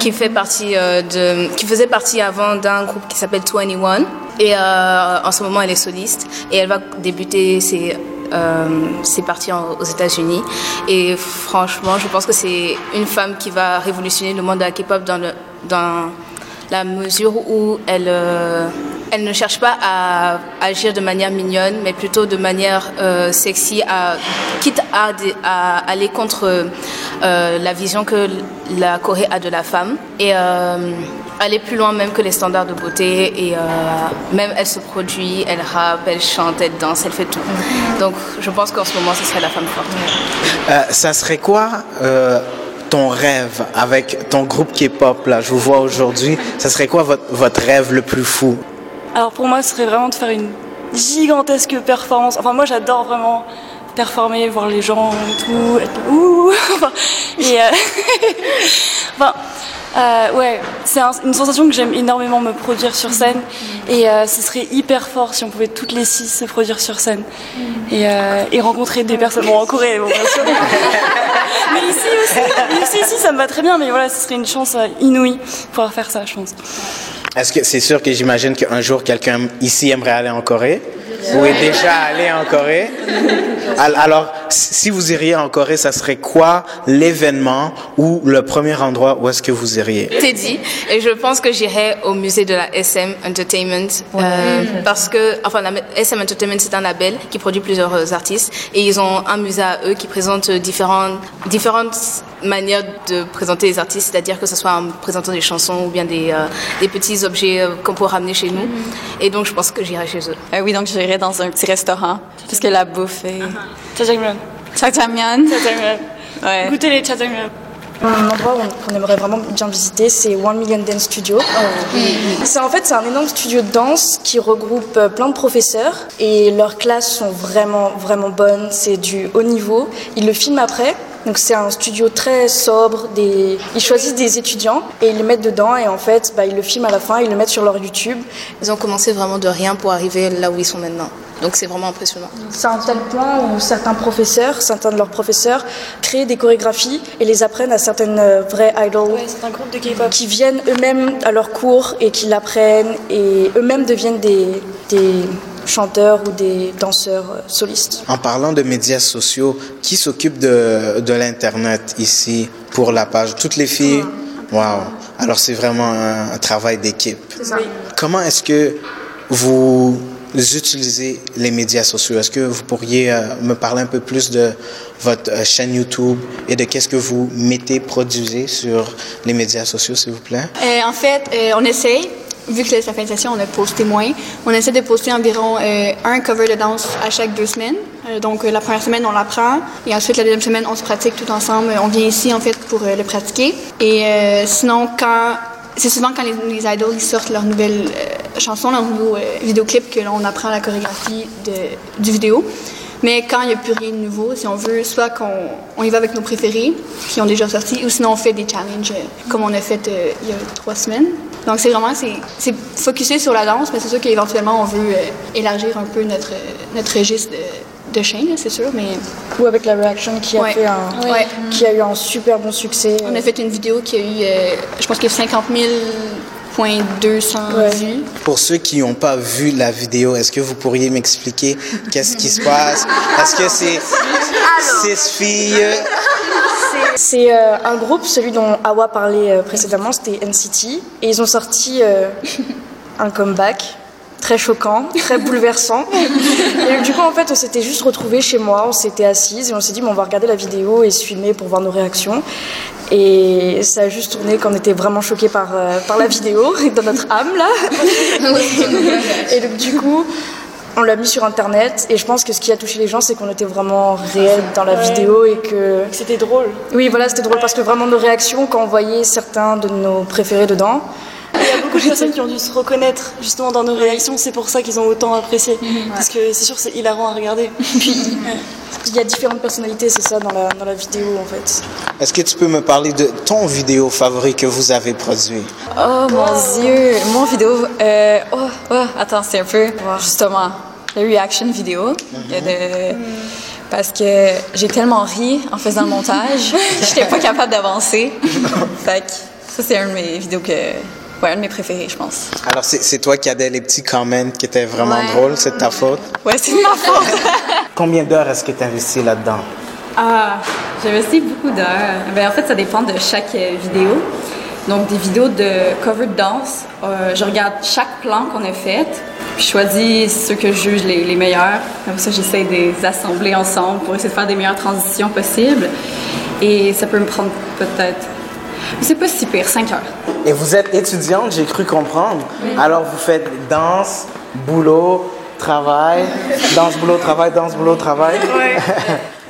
qui fait partie euh, de, qui faisait partie avant d'un groupe qui s'appelle 21. Et euh, en ce moment, elle est soliste et elle va débuter ses euh, ses parties en- aux États-Unis. Et franchement, je pense que c'est une femme qui va révolutionner le monde de la K-pop dans la mesure où elle, euh, elle ne cherche pas à agir de manière mignonne, mais plutôt de manière euh, sexy, quitte à, aller contre la vision que la Corée a de la femme et aller plus loin même que les standards de beauté. Et euh, même elle se produit, elle rappe, elle chante, elle danse, elle fait tout. Donc je pense qu'en ce moment, ce serait la femme forte. Euh, ça serait quoi euh, ton rêve avec ton groupe K-pop là Je vous vois aujourd'hui. Ça serait quoi votre, votre rêve le plus fou? Alors pour moi, ce serait vraiment de faire une gigantesque performance. Enfin, moi, j'adore vraiment performer, voir les gens et tout, être ouh, enfin, et euh, enfin, euh, ouais, c'est un- une sensation que j'aime énormément me produire sur scène, et euh, ce serait hyper fort si on pouvait toutes les six se produire sur scène. Et, euh, et rencontrer des personnes. Bon, en Corée, bon, bien sûr. mais ici aussi, ici, ici, ça me va très bien, mais voilà, ce serait une chance euh, inouïe de pouvoir faire ça, je pense. Est-ce que c'est sûr que j'imagine qu'un jour quelqu'un ici aimerait aller en Corée? Ou est déjà allé en Corée? Al- Alors, si vous iriez en Corée, ça serait quoi l'événement ou le premier endroit où est-ce que vous iriez? C'est dit. Et je pense que j'irai au musée de la SM Entertainment. euh, parce que, enfin, la SM Entertainment, c'est un label qui produit plusieurs euh, artistes. Et ils ont un musée à eux qui présente euh, différentes, différentes manières de présenter les artistes. C'est-à-dire que ce soit en présentant des chansons ou bien des, euh, des petits objets qu'on peut ramener chez nous. Et donc, je pense que j'irai chez eux. Euh, oui, donc j'irai dans un petit restaurant parce que la bouffe est. Jajangmyeon. Jajangmyeon. Jajangmyeon. Ouais. Goûtez les jajangmyeon. Un endroit qu'on aimerait vraiment bien visiter, c'est One Million Dance Studio. C'est en fait c'est un énorme studio de danse qui regroupe euh, plein de professeurs et leurs classes sont vraiment vraiment bonnes. C'est du haut niveau. Ils le filment après. Donc c'est un studio très sobre. Des... Ils choisissent des étudiants et ils les mettent dedans et en fait bah, ils le filment à la fin, ils le mettent sur leur YouTube. Ils ont commencé vraiment de rien pour arriver là où ils sont maintenant. Donc, c'est vraiment impressionnant. C'est un tel point où certains professeurs, certains de leurs professeurs, créent des chorégraphies et les apprennent à certaines euh, vraies idols c'est un groupe de K-pop. qui viennent eux-mêmes à leurs cours et qui l'apprennent et eux-mêmes deviennent des, des chanteurs ou des danseurs euh, solistes. En parlant de médias sociaux, qui s'occupe de, de l'Internet ici pour la page? Toutes les filles? Wow. Alors c'est vraiment un, un travail d'équipe. Comment est-ce que vous utilisez les médias sociaux? Est-ce que vous pourriez euh, me parler un peu plus de votre euh, chaîne YouTube et de qu'est-ce que vous mettez, produisez sur les médias sociaux, s'il vous plaît? Euh, en fait, euh, on essaye, vu que c'est la fin de session, on a posté moins. On essaie de poster environ euh, un cover de danse à chaque deux semaines. Euh, donc, euh, la première semaine, on l'apprend. Et ensuite, la deuxième semaine, on se pratique tout ensemble. On vient ici, en fait, pour le pratiquer. Et sinon, quand... C'est souvent quand les, les sortent leur nouvelle chanson, leur nouveau vidéoclip, que là, on apprend la chorégraphie du vidéo. Mais quand il n'y a plus rien de nouveau, si on veut, soit qu'on on y va avec nos préférés qui ont déjà sorti, ou sinon on fait des challenges comme on a fait il y a trois semaines. Donc c'est vraiment, c'est c'est focusé sur la danse, mais c'est sûr qu'éventuellement on veut euh, élargir un peu notre, euh, notre registre de, de chaînes, là, c'est sûr, mais... Ou avec la reaction qui a, Ouais. fait un, Ouais. qui a eu un super bon succès. On a fait une vidéo qui a eu, euh, je pense qu'il y a 50 000.200 vues. Pour ceux qui n'ont pas vu la vidéo, est-ce que vous pourriez m'expliquer qu'est-ce qui se passe? Est-ce que c'est six filles? C'est euh, un groupe, celui dont Awa parlait euh, précédemment, c'était NCT. Et ils ont sorti euh, un comeback très choquant, très bouleversant. Et du coup, en fait, on s'était juste retrouvés chez moi, on s'était assises et on s'est dit, bon, on va regarder la vidéo et se filmer pour voir nos réactions. Et ça a juste tourné qu'on était vraiment choqués par, par la vidéo, dans notre âme, là. et donc, du coup, on l'a mis sur internet et je pense que ce qui a touché les gens c'est qu'on était vraiment réel dans la Ouais. vidéo et que C'était drôle. oui voilà c'était drôle parce que vraiment nos réactions quand on voyait certains de nos préférés dedans Il y a beaucoup de personnes qui ont dû se reconnaître justement dans nos réactions, c'est pour ça qu'ils ont autant apprécié. Parce que c'est sûr, c'est hilarant à regarder. puis il y a différentes personnalités c'est ça dans la, dans la vidéo en fait Est-ce que tu peux me parler de ton vidéo favori que vous avez produit? Oh mon dieu, mon vidéo. Euh, oh, oh, attends, c'est un peu justement la reaction vidéo. Parce que j'ai tellement ri en faisant le montage, j'étais pas capable d'avancer. fait que ça, c'est un de mes vidéos que. Ouais, un de mes préférés, je pense. Alors, c'est toi qui as des les petits comments qui étaient vraiment Ouais. drôles, c'est de ta faute. Ouais, c'est de ma faute. Combien d'heures est-ce que tu investis là-dedans? Ah, j'investis beaucoup d'heures. Ben, en fait, ça dépend de chaque euh, vidéo. Donc, des vidéos de cover de danse, euh, je regarde chaque plan qu'on a fait, puis je choisis ceux que je juge les, les meilleurs. Comme ça, j'essaie de les assembler ensemble pour essayer de faire des meilleures transitions possibles. Et ça peut me prendre peut-être. Mais C'est pas si pire, 5 heures. Et vous êtes étudiante, j'ai cru comprendre. Alors, vous faites danse, boulot, travail, danse, boulot, travail, danse, boulot, travail.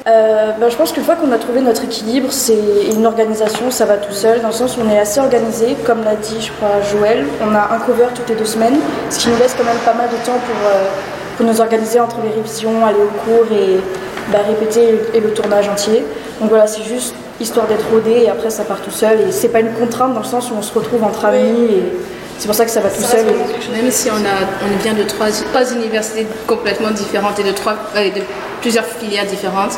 Euh, ben, je pense qu'une fois qu'on a trouvé notre équilibre, c'est une organisation, ça va tout seul, dans le sens où on est assez organisé, comme l'a dit, je crois, Joël. On a un cover toutes les deux semaines, ce qui nous laisse quand même pas mal de temps pour, euh, pour nous organiser entre les révisions, aller au cours et bah, répéter et le tournage entier. Donc voilà, c'est juste histoire d'être rodé et après ça part tout seul. Et c'est pas une contrainte dans le sens où on se retrouve entre amis et c'est pour ça que ça va tout seul. et- Même si on, a, on vient de trois, trois universités complètement différentes et de, trois, euh, de plusieurs filières différentes,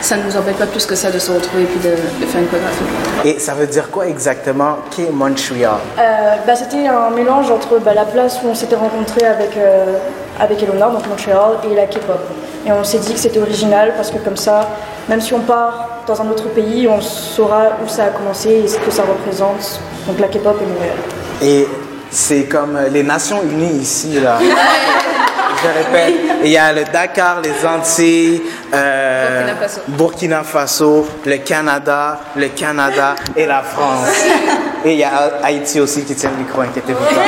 ça ne nous embête pas plus que ça de se retrouver et puis de, de faire une chorégraphie. Et ça veut dire quoi exactement, qu'est Montreal? Euh, bah, C'était un mélange entre bah, la place où on s'était rencontré avec, euh, avec Eleanor, donc Montréal, et la K-pop. Et on s'est dit que c'était original parce que comme ça, même si on part dans un autre pays, on saura où ça a commencé et ce que ça représente. Donc la K-pop et Montréal. Et c'est comme les Nations Unies ici, là. Je répète, il y a le Dakar, les Antilles, euh, Burkina Faso. Burkina Faso, le Canada, le Canada et la France. Et il y a Haïti aussi qui tient le micro, inquiétez-vous pas.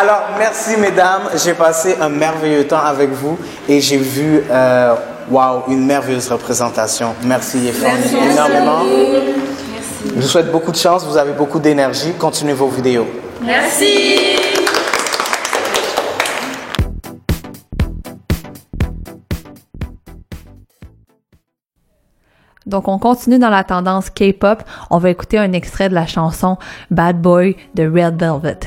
Alors, merci mesdames, j'ai passé un merveilleux temps avec vous et j'ai vu, euh, wow, une merveilleuse représentation. Merci femmes, énormément. Je vous souhaite beaucoup de chance, vous avez beaucoup d'énergie. Continuez vos vidéos. Merci. Donc, on continue dans la tendance K-pop. On va écouter un extrait de la chanson Bad Boy de Red Velvet.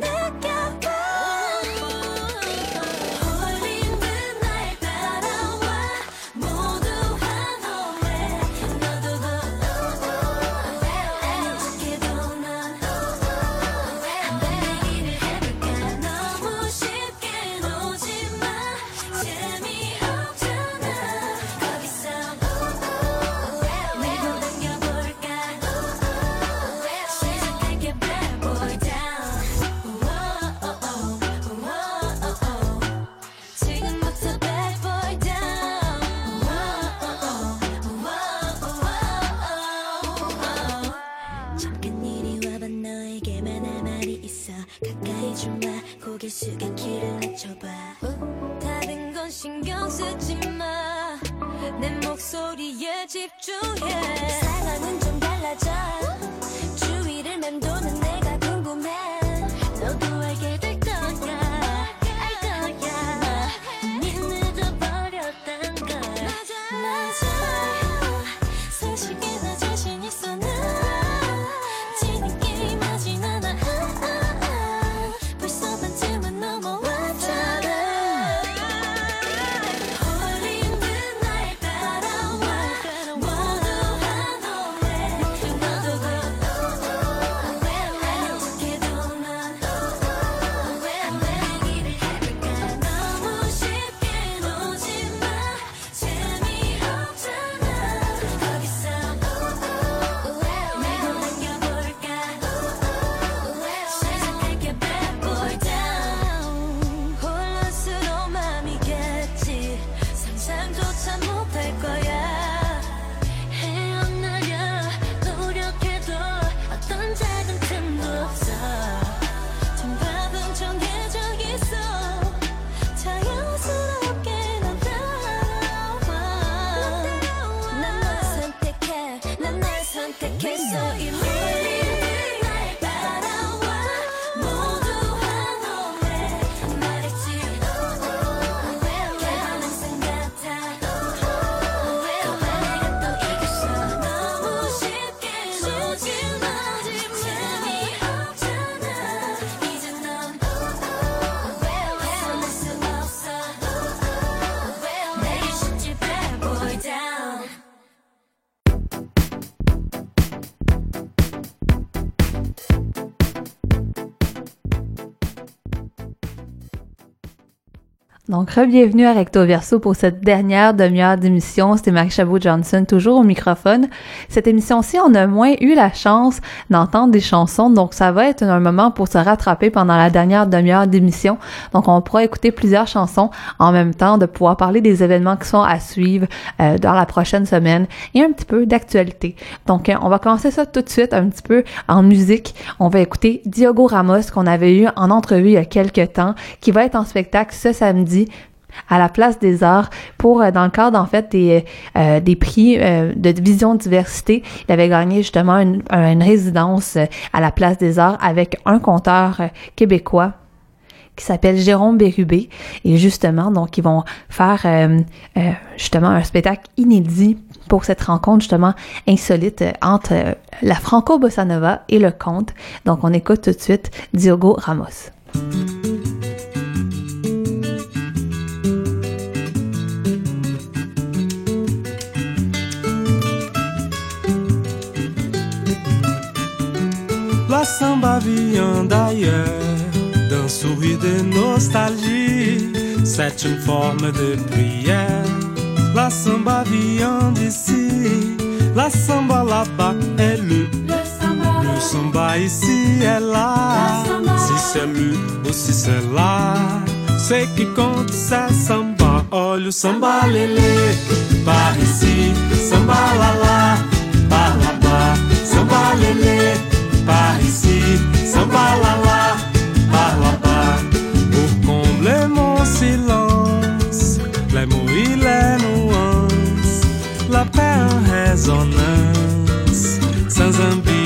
넌내 Donc, bienvenue à Recto Verso pour cette dernière demi-heure d'émission. C'était Marie Chabot-Johnson, toujours au microphone. Cette émission-ci, on a moins eu la chance d'entendre des chansons, donc ça va être un moment pour se rattraper pendant la dernière demi-heure d'émission. Donc, on pourra écouter plusieurs chansons en même temps, de pouvoir parler des événements qui sont à suivre euh, dans la prochaine semaine et un petit peu d'actualité. Donc, euh, on va commencer ça tout de suite un petit peu en musique. On va écouter Diogo Ramos qu'on avait eu en entrevue il y a quelques temps, qui va être en spectacle ce samedi à la place des arts pour euh, dans le cadre en fait des euh, des prix euh, de vision diversité. Il avait gagné justement une, résidence à la place des arts avec un conteur québécois qui s'appelle Jérôme Bérubé. Et justement donc ils vont faire justement un spectacle inédit pour cette rencontre justement insolite entre la Franco Bossa Nova et le conte. Donc on écoute tout de suite Diogo Ramos La samba vient d'ailleurs, d'un sourire de nostalgie, c'est une forme de prière. La samba vient d'ici, la samba là-bas est le. Le samba ici est là, si c'est lui ou si c'est là, ce qui compte c'est samba. Oh le samba lélé, par ici, samba là là, par là-bas, samba lélé par ici, samba la la, par là-bas. Pour combler mon silence, les mots et les nuances, la paix en résonance, sans.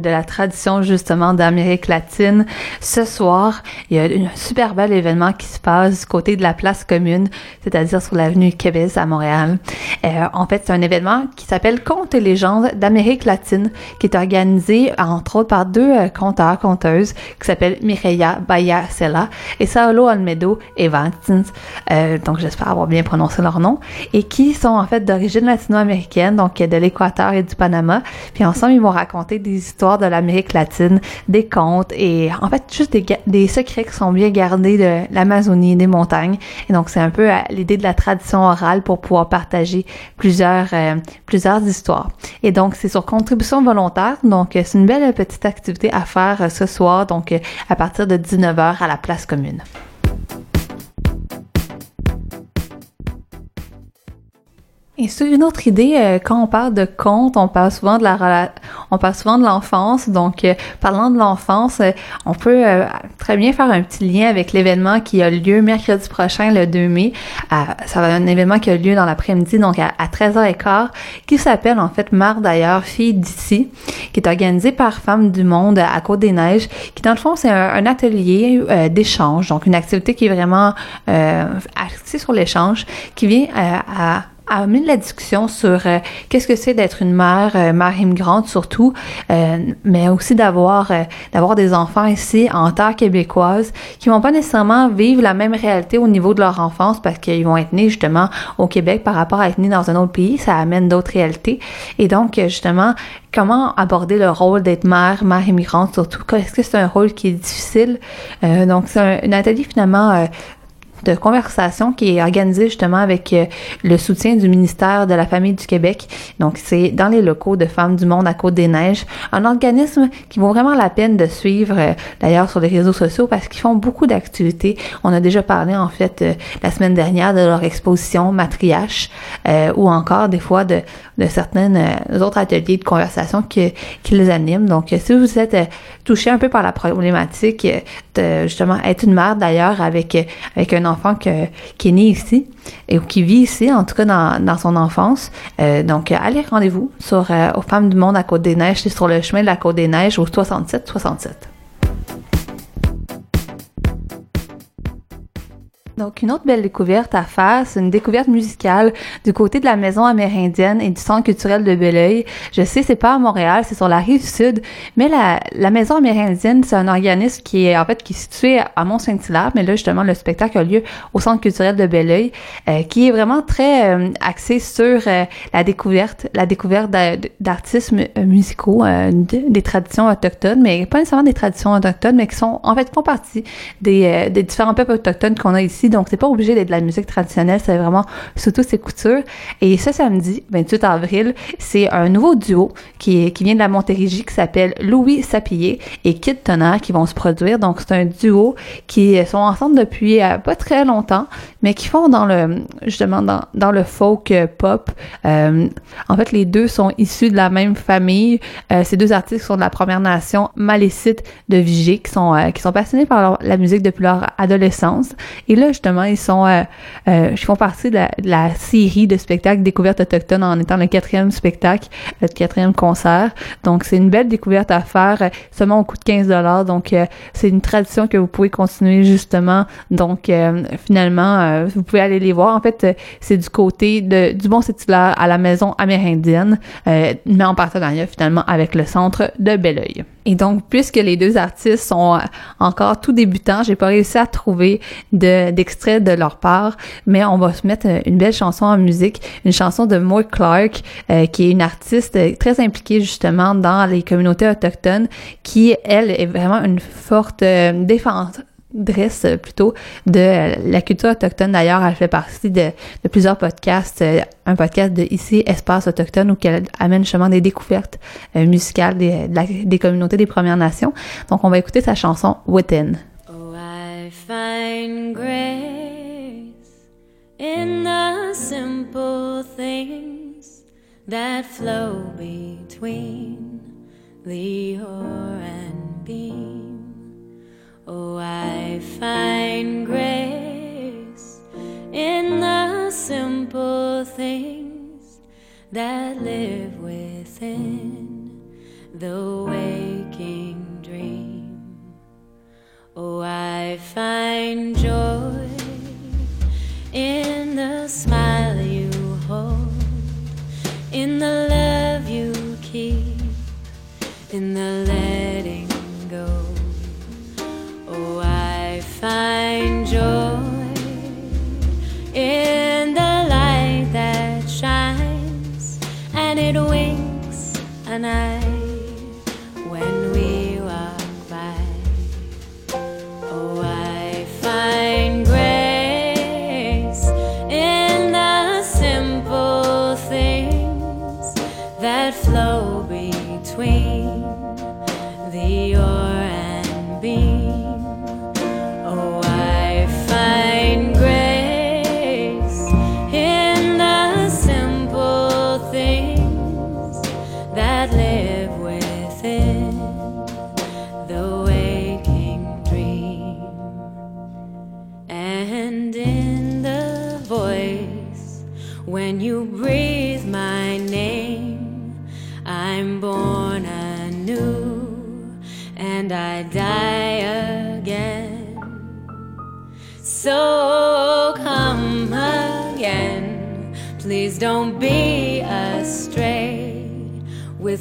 De la tradition justement d'Amérique latine, ce soir, il y a un super bel événement qui se passe du côté de la place commune, c'est-à-dire sur l'avenue Québec à Montréal. Euh, en fait, c'est un événement qui s'appelle Contes et légendes d'Amérique latine, qui est organisé entre autres par deux euh, conteurs, conteuses, qui s'appellent Mireya Bayacela et Saulo Almedo Evans. Euh, donc, j'espère avoir bien prononcé leur nom, et qui sont en fait d'origine latino-américaine, donc de l'Équateur et du Panama. Puis ensemble, ils vont raconter des histoires de l'Amérique latine, des contes et en fait juste des, des secrets qui sont bien gardés de l'Amazonie, des montagnes. Et donc, c'est un peu euh, l'idée de la tradition orale pour pouvoir partager plusieurs, euh, plusieurs histoires. Et donc, c'est sur contribution volontaire. Donc, euh, c'est une belle petite activité à faire euh, ce soir, donc euh, à partir de 19h à la place commune. Et sur une autre idée, euh, quand on parle de contes, on parle souvent de la on parle souvent de l'enfance. Donc, euh, parlant de l'enfance, euh, on peut très bien faire un petit lien avec l'événement qui a lieu mercredi prochain, le 2 mai. Ça va être un événement qui a lieu dans l'après-midi, donc à, à 13h15, qui s'appelle en fait Mère d'ailleurs, fille d'ici, qui est organisé par Femmes du Monde à Côte-des-Neiges, qui dans le fond c'est un, un atelier d'échange, donc une activité qui est vraiment axée sur l'échange, qui vient à a amené la discussion sur euh, qu'est-ce que c'est d'être une mère, euh, mère immigrante surtout, euh, mais aussi d'avoir euh, d'avoir des enfants ici en terre québécoise qui vont pas nécessairement vivre la même réalité au niveau de leur enfance parce qu'ils vont être nés justement au Québec par rapport à être nés dans un autre pays, ça amène d'autres réalités. Et donc euh, justement, comment aborder le rôle d'être mère, mère immigrante surtout, est-ce que c'est un rôle qui est difficile? Euh, donc c'est un, un atelier finalement de conversation qui est organisé justement avec euh, le soutien du ministère de la Famille du Québec. Donc, c'est dans les locaux de Femmes du Monde à Côte-des-Neiges. Un organisme qui vaut vraiment la peine de suivre, euh, d'ailleurs, sur les réseaux sociaux parce qu'ils font beaucoup d'activités. On a déjà parlé, en fait, euh, la semaine dernière de leur exposition Matriarche euh, ou encore des fois de, de certains euh, autres ateliers de conversation qui, qui les animent. Donc, si vous êtes touché un peu par la problématique de justement être une mère d'ailleurs avec, avec un enfant que- qui est né ici et ou qui vit ici, en tout cas dans, son enfance. Euh, donc, allez, rendez-vous sur euh, aux Femmes du Monde à Côte-des-Neiges. Sur le chemin de la Côte-des-Neiges au 67-67. Donc, une autre belle découverte à faire, c'est une découverte musicale du côté de la Maison amérindienne et du Centre culturel de Belleuil. Je sais, c'est pas à Montréal, c'est sur la rive sud, mais la, la Maison amérindienne, c'est un organisme qui est, en fait, qui est situé à Mont-Saint-Hilaire, mais là, justement, le spectacle a lieu au Centre culturel de Belleuil, euh, qui est vraiment très euh, axé sur euh, la découverte, la découverte d'a- d'artistes euh, musicaux, euh, de- des traditions autochtones, mais pas nécessairement des traditions autochtones, mais qui sont, en fait, font partie des, euh, des différents peuples autochtones qu'on a ici ici. Donc, c'est pas obligé d'être de la musique traditionnelle, c'est vraiment sous toutes ses coutures. Et ce samedi, 28 avril, c'est un nouveau duo qui, qui vient de la Montérégie qui s'appelle Louis Sapillé et Kid Tonnerre qui vont se produire. Donc, c'est un duo qui sont ensemble depuis euh, pas très longtemps, mais qui font dans le, justement, dans, dans le folk euh, pop. Euh, en fait, les deux sont issus de la même famille. Ces deux artistes sont de la Première Nation Malécite de Vigée, qui sont, qui sont passionnés par la musique depuis leur adolescence. Et là, justement, ils sont, euh, euh, ils font partie de la, de la série de spectacles découvertes autochtones en étant le quatrième spectacle, le quatrième concert. Donc, c'est une belle découverte à faire euh, seulement au coût de 15 dollars. Donc, euh, c'est une tradition que vous pouvez continuer justement. Donc, euh, finalement, euh, vous pouvez aller les voir. En fait, c'est du côté de, du Bon Sétulaire à la maison amérindienne, mais en partenariat finalement avec le centre de Belleuil. Et donc, puisque les deux artistes sont euh, encore tout débutants, j'ai pas réussi à trouver de, d'extrait de leur part, mais on va se mettre euh, une belle chanson en musique, une chanson de Moy Clark, euh, qui est une artiste très impliquée justement dans les communautés autochtones, qui, elle, est vraiment une forte euh, défense dresse euh, plutôt de euh, la culture autochtone. D'ailleurs, elle fait partie de, de plusieurs podcasts, euh, un podcast de ici Espace autochtone où elle amène justement des découvertes musicales des, des communautés des Premières Nations. Donc, on va écouter sa chanson Within. Oh, I find grace in the simple things that flow between the and beam. Oh, I find grace in the simple things that live within the waking dream. Oh, I find joy in the smile you hold, in the love you keep, in the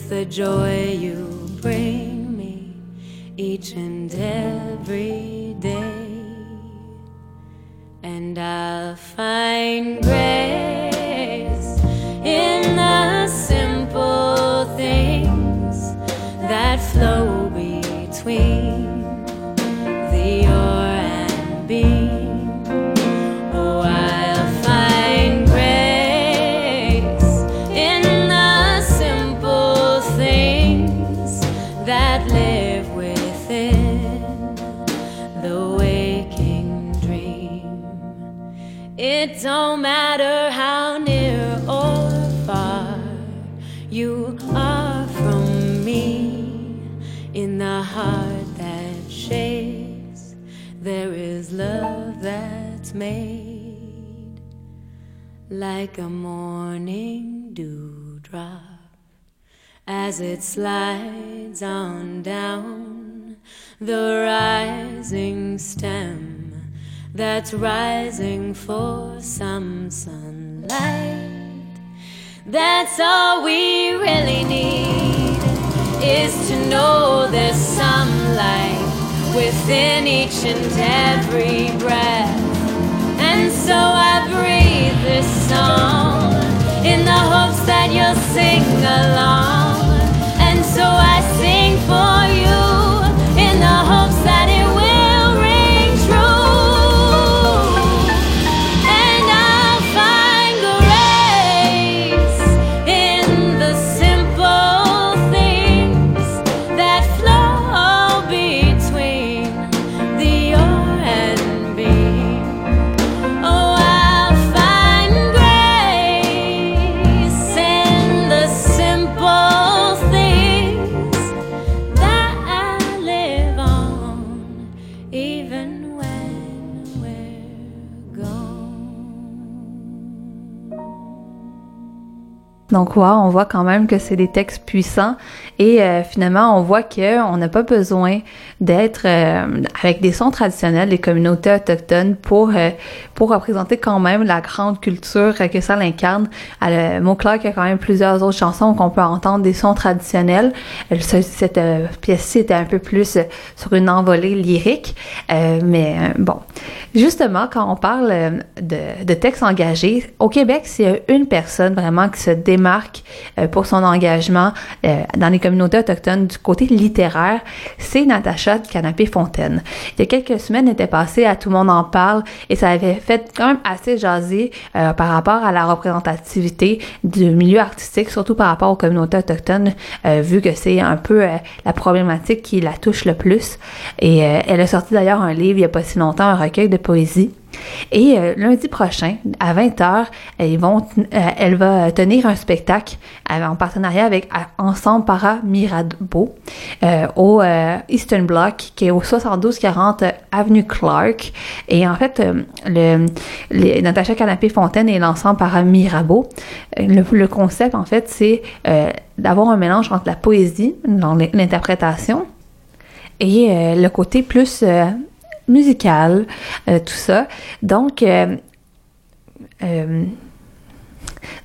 the joy you bring me each and every day. And I'll find grace like a morning dewdrop as it slides on down the rising stem that's rising for some sunlight. That's all we really need is to know there's some light within each and every breath. And so I breathe this song in the hopes that you'll sing along. Donc, on voit quand même que c'est des textes puissants. Et euh, finalement, on voit qu'on n'a pas besoin d'être euh, avec des sons traditionnels des communautés autochtones pour euh, pour représenter quand même la grande culture que ça l'incarne. Euh, Mo Clark a quand même plusieurs autres chansons qu'on peut entendre des sons traditionnels. Euh, ce- Cette euh, pièce-ci était un peu plus euh, sur une envolée lyrique, Euh, mais euh, bon. Justement, quand on parle euh, de, de textes engagés, au Québec, a une personne vraiment qui se démarque euh, pour son engagement euh, dans les communautés autochtones du côté littéraire, c'est Natacha Canapé-Fontaine. Il y a quelques semaines, elle était passée à Tout le monde en parle et ça avait fait quand même assez jaser euh, par rapport à la représentativité du milieu artistique, surtout par rapport aux communautés autochtones, euh, vu que c'est un peu euh, la problématique qui la touche le plus. Et elle a sorti d'ailleurs un livre il n'y a pas si longtemps, un recueil de poésie. Et euh, lundi prochain, à 20h, ils vont, euh, elle va tenir un spectacle euh, en partenariat avec euh, Ensemble Para Mirabeau euh, au euh, Eastern Block, qui est au 7240 Avenue Clark. Et en fait, euh, le, les, Natacha Canapé-Fontaine et l'Ensemble Para Mirabeau, euh, le, le concept, en fait, c'est euh, d'avoir un mélange entre la poésie, dans l'interprétation, et euh, le côté plus euh, musical, euh, tout ça. Donc, euh, euh,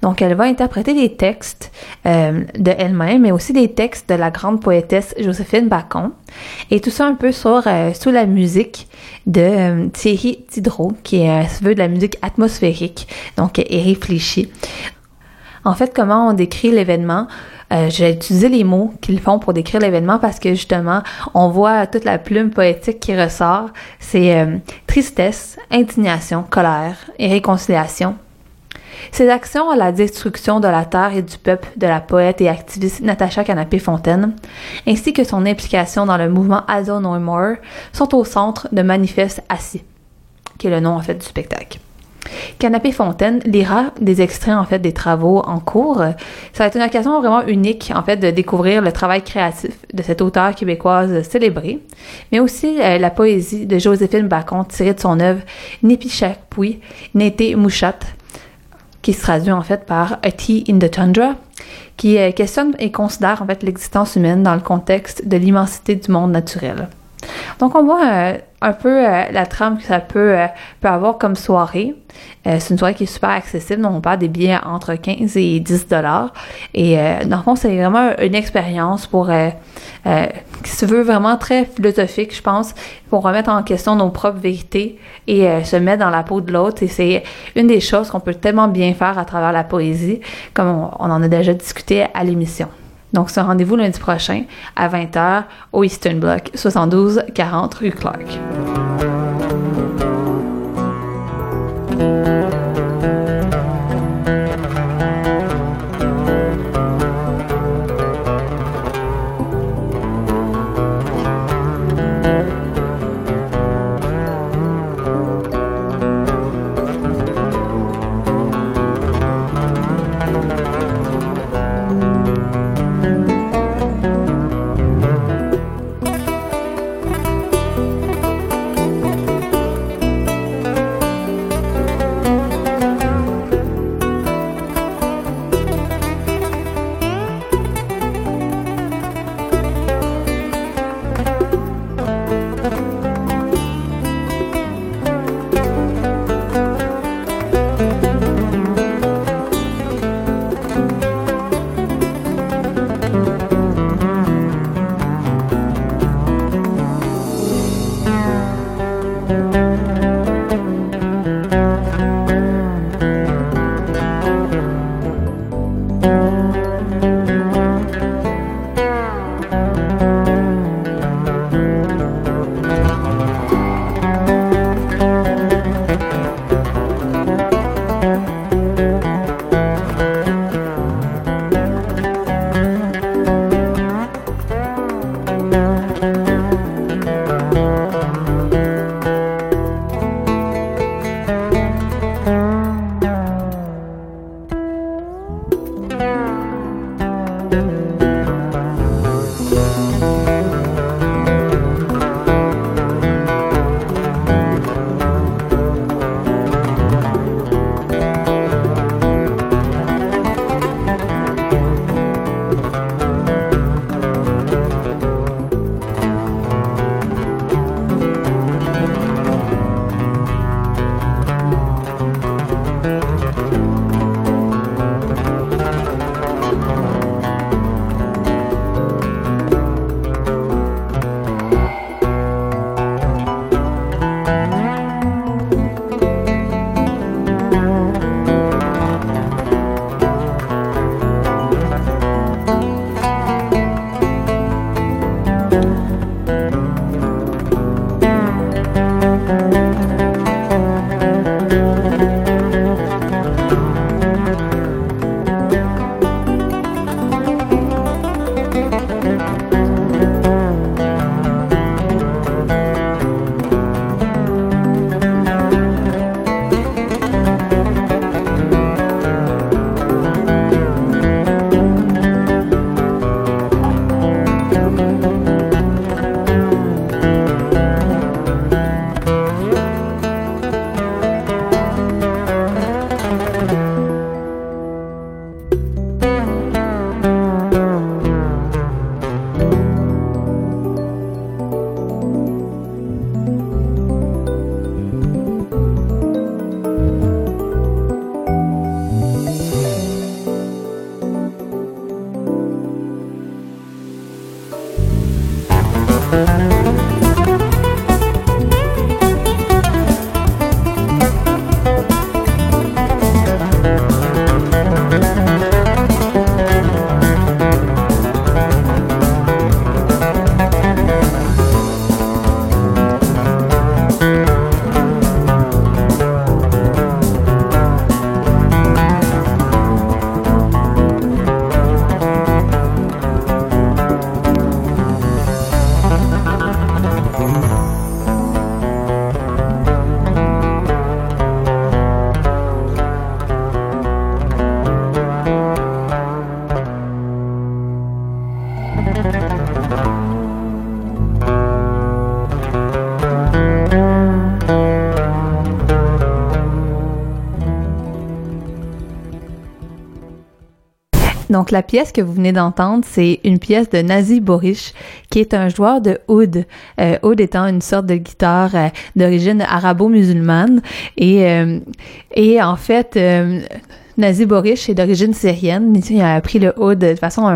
donc, elle va interpréter des textes de elle-même, mais aussi des textes de la grande poétesse Joséphine Bacon. Et tout ça un peu sur sous la musique de Thierry Tidreau, qui est, se veut de la musique atmosphérique, donc et réfléchie. En fait, comment on décrit l'événement? Euh, j'ai utilisé les mots qu'ils font pour décrire l'événement parce que justement, on voit toute la plume poétique qui ressort. C'est euh, tristesse, indignation, colère et réconciliation. Ses actions à la destruction de la terre et du peuple de la poète et activiste Natacha Canapé-Fontaine, ainsi que son implication dans le mouvement Azo No More, sont au centre de Manifeste Assis, qui est le nom en fait du spectacle. Canapé Fontaine lira des extraits en fait des travaux en cours. Ça va être une occasion vraiment unique en fait de découvrir le travail créatif de cette auteure québécoise célébrée, mais aussi euh, la poésie de Joséphine Bacon tirée de son œuvre Nipichakpui, Nété Mouchat, qui se traduit en fait par A Tea in the Tundra, qui euh, questionne et considère en fait l'existence humaine dans le contexte de l'immensité du monde naturel. Donc on voit euh, un peu euh, la trame que ça peut, euh, peut avoir comme soirée. Euh, c'est une soirée qui est super accessible, donc on parle des billets entre 15 et 10 dollars. Et euh, dans le fond, c'est vraiment une expérience pour qui se veut vraiment très philosophique, je pense, pour remettre en question nos propres vérités et se mettre dans la peau de l'autre. Et c'est une des choses qu'on peut tellement bien faire à travers la poésie, comme on en a déjà discuté à l'émission. Donc, un rendez-vous lundi prochain à 20h au Eastern Block, 72 40 rue Clark. Donc, la pièce que vous venez d'entendre, c'est une pièce de Nazi Borish, qui est un joueur de oud. Euh, oud étant une sorte de guitare euh, d'origine arabo-musulmane. Et, euh, et en fait, euh, Nazi Borish est d'origine syrienne. Il a appris le oud de façon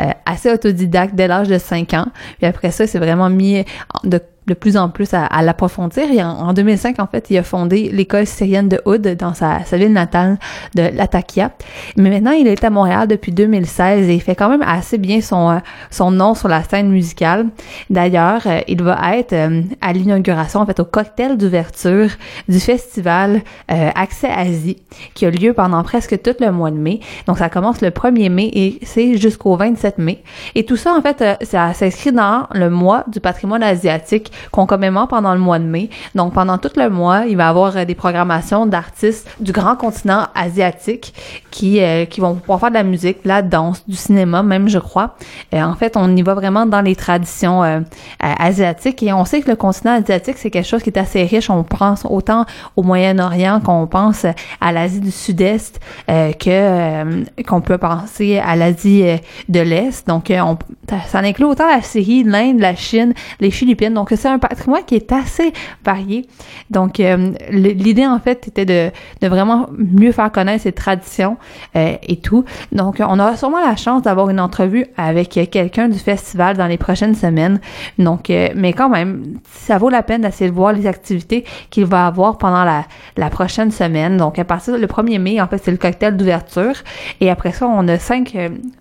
euh, assez autodidacte dès l'âge de 5 ans. Puis après ça, c'est vraiment mis de de plus en plus à, à l'approfondir. Et en, en 2005, en fait, il a fondé l'école syrienne de Oud dans sa, ville natale de Latakia. Mais maintenant, il est à Montréal depuis 2016 et il fait quand même assez bien son, euh, son nom sur la scène musicale. D'ailleurs, euh, il va être euh, à l'inauguration, en fait, au cocktail d'ouverture du festival euh, Accès Asie, qui a lieu pendant presque tout le mois de mai. Donc, ça commence le 1er mai et c'est jusqu'au 27 mai. Et tout ça, en fait, ça s'inscrit dans le mois du patrimoine asiatique qu'on pendant le mois de mai. Donc, pendant tout le mois, il va y avoir euh, des programmations d'artistes du grand continent asiatique qui, euh, qui vont pouvoir faire de la musique, de la danse, du cinéma même, je crois. Euh, en fait, on y va vraiment dans les traditions euh, asiatiques et on sait que le continent asiatique, c'est quelque chose qui est assez riche. On pense autant au Moyen-Orient qu'on pense à l'Asie du Sud-Est euh, que euh, qu'on peut penser à l'Asie de l'Est. Donc, on, ça inclut autant la Syrie, l'Inde, la Chine, les Philippines. Donc, c'est un patrimoine qui est assez varié. Donc, euh, l'idée, en fait, était de, de vraiment mieux faire connaître ces traditions euh, et tout. Donc, on aura sûrement la chance d'avoir une entrevue avec quelqu'un du festival dans les prochaines semaines. Donc, euh, mais quand même, ça vaut la peine d'essayer de voir les activités qu'il va avoir pendant la, la prochaine semaine. Donc, à partir du 1er mai, en fait, c'est le cocktail d'ouverture. Et après ça, on a cinq,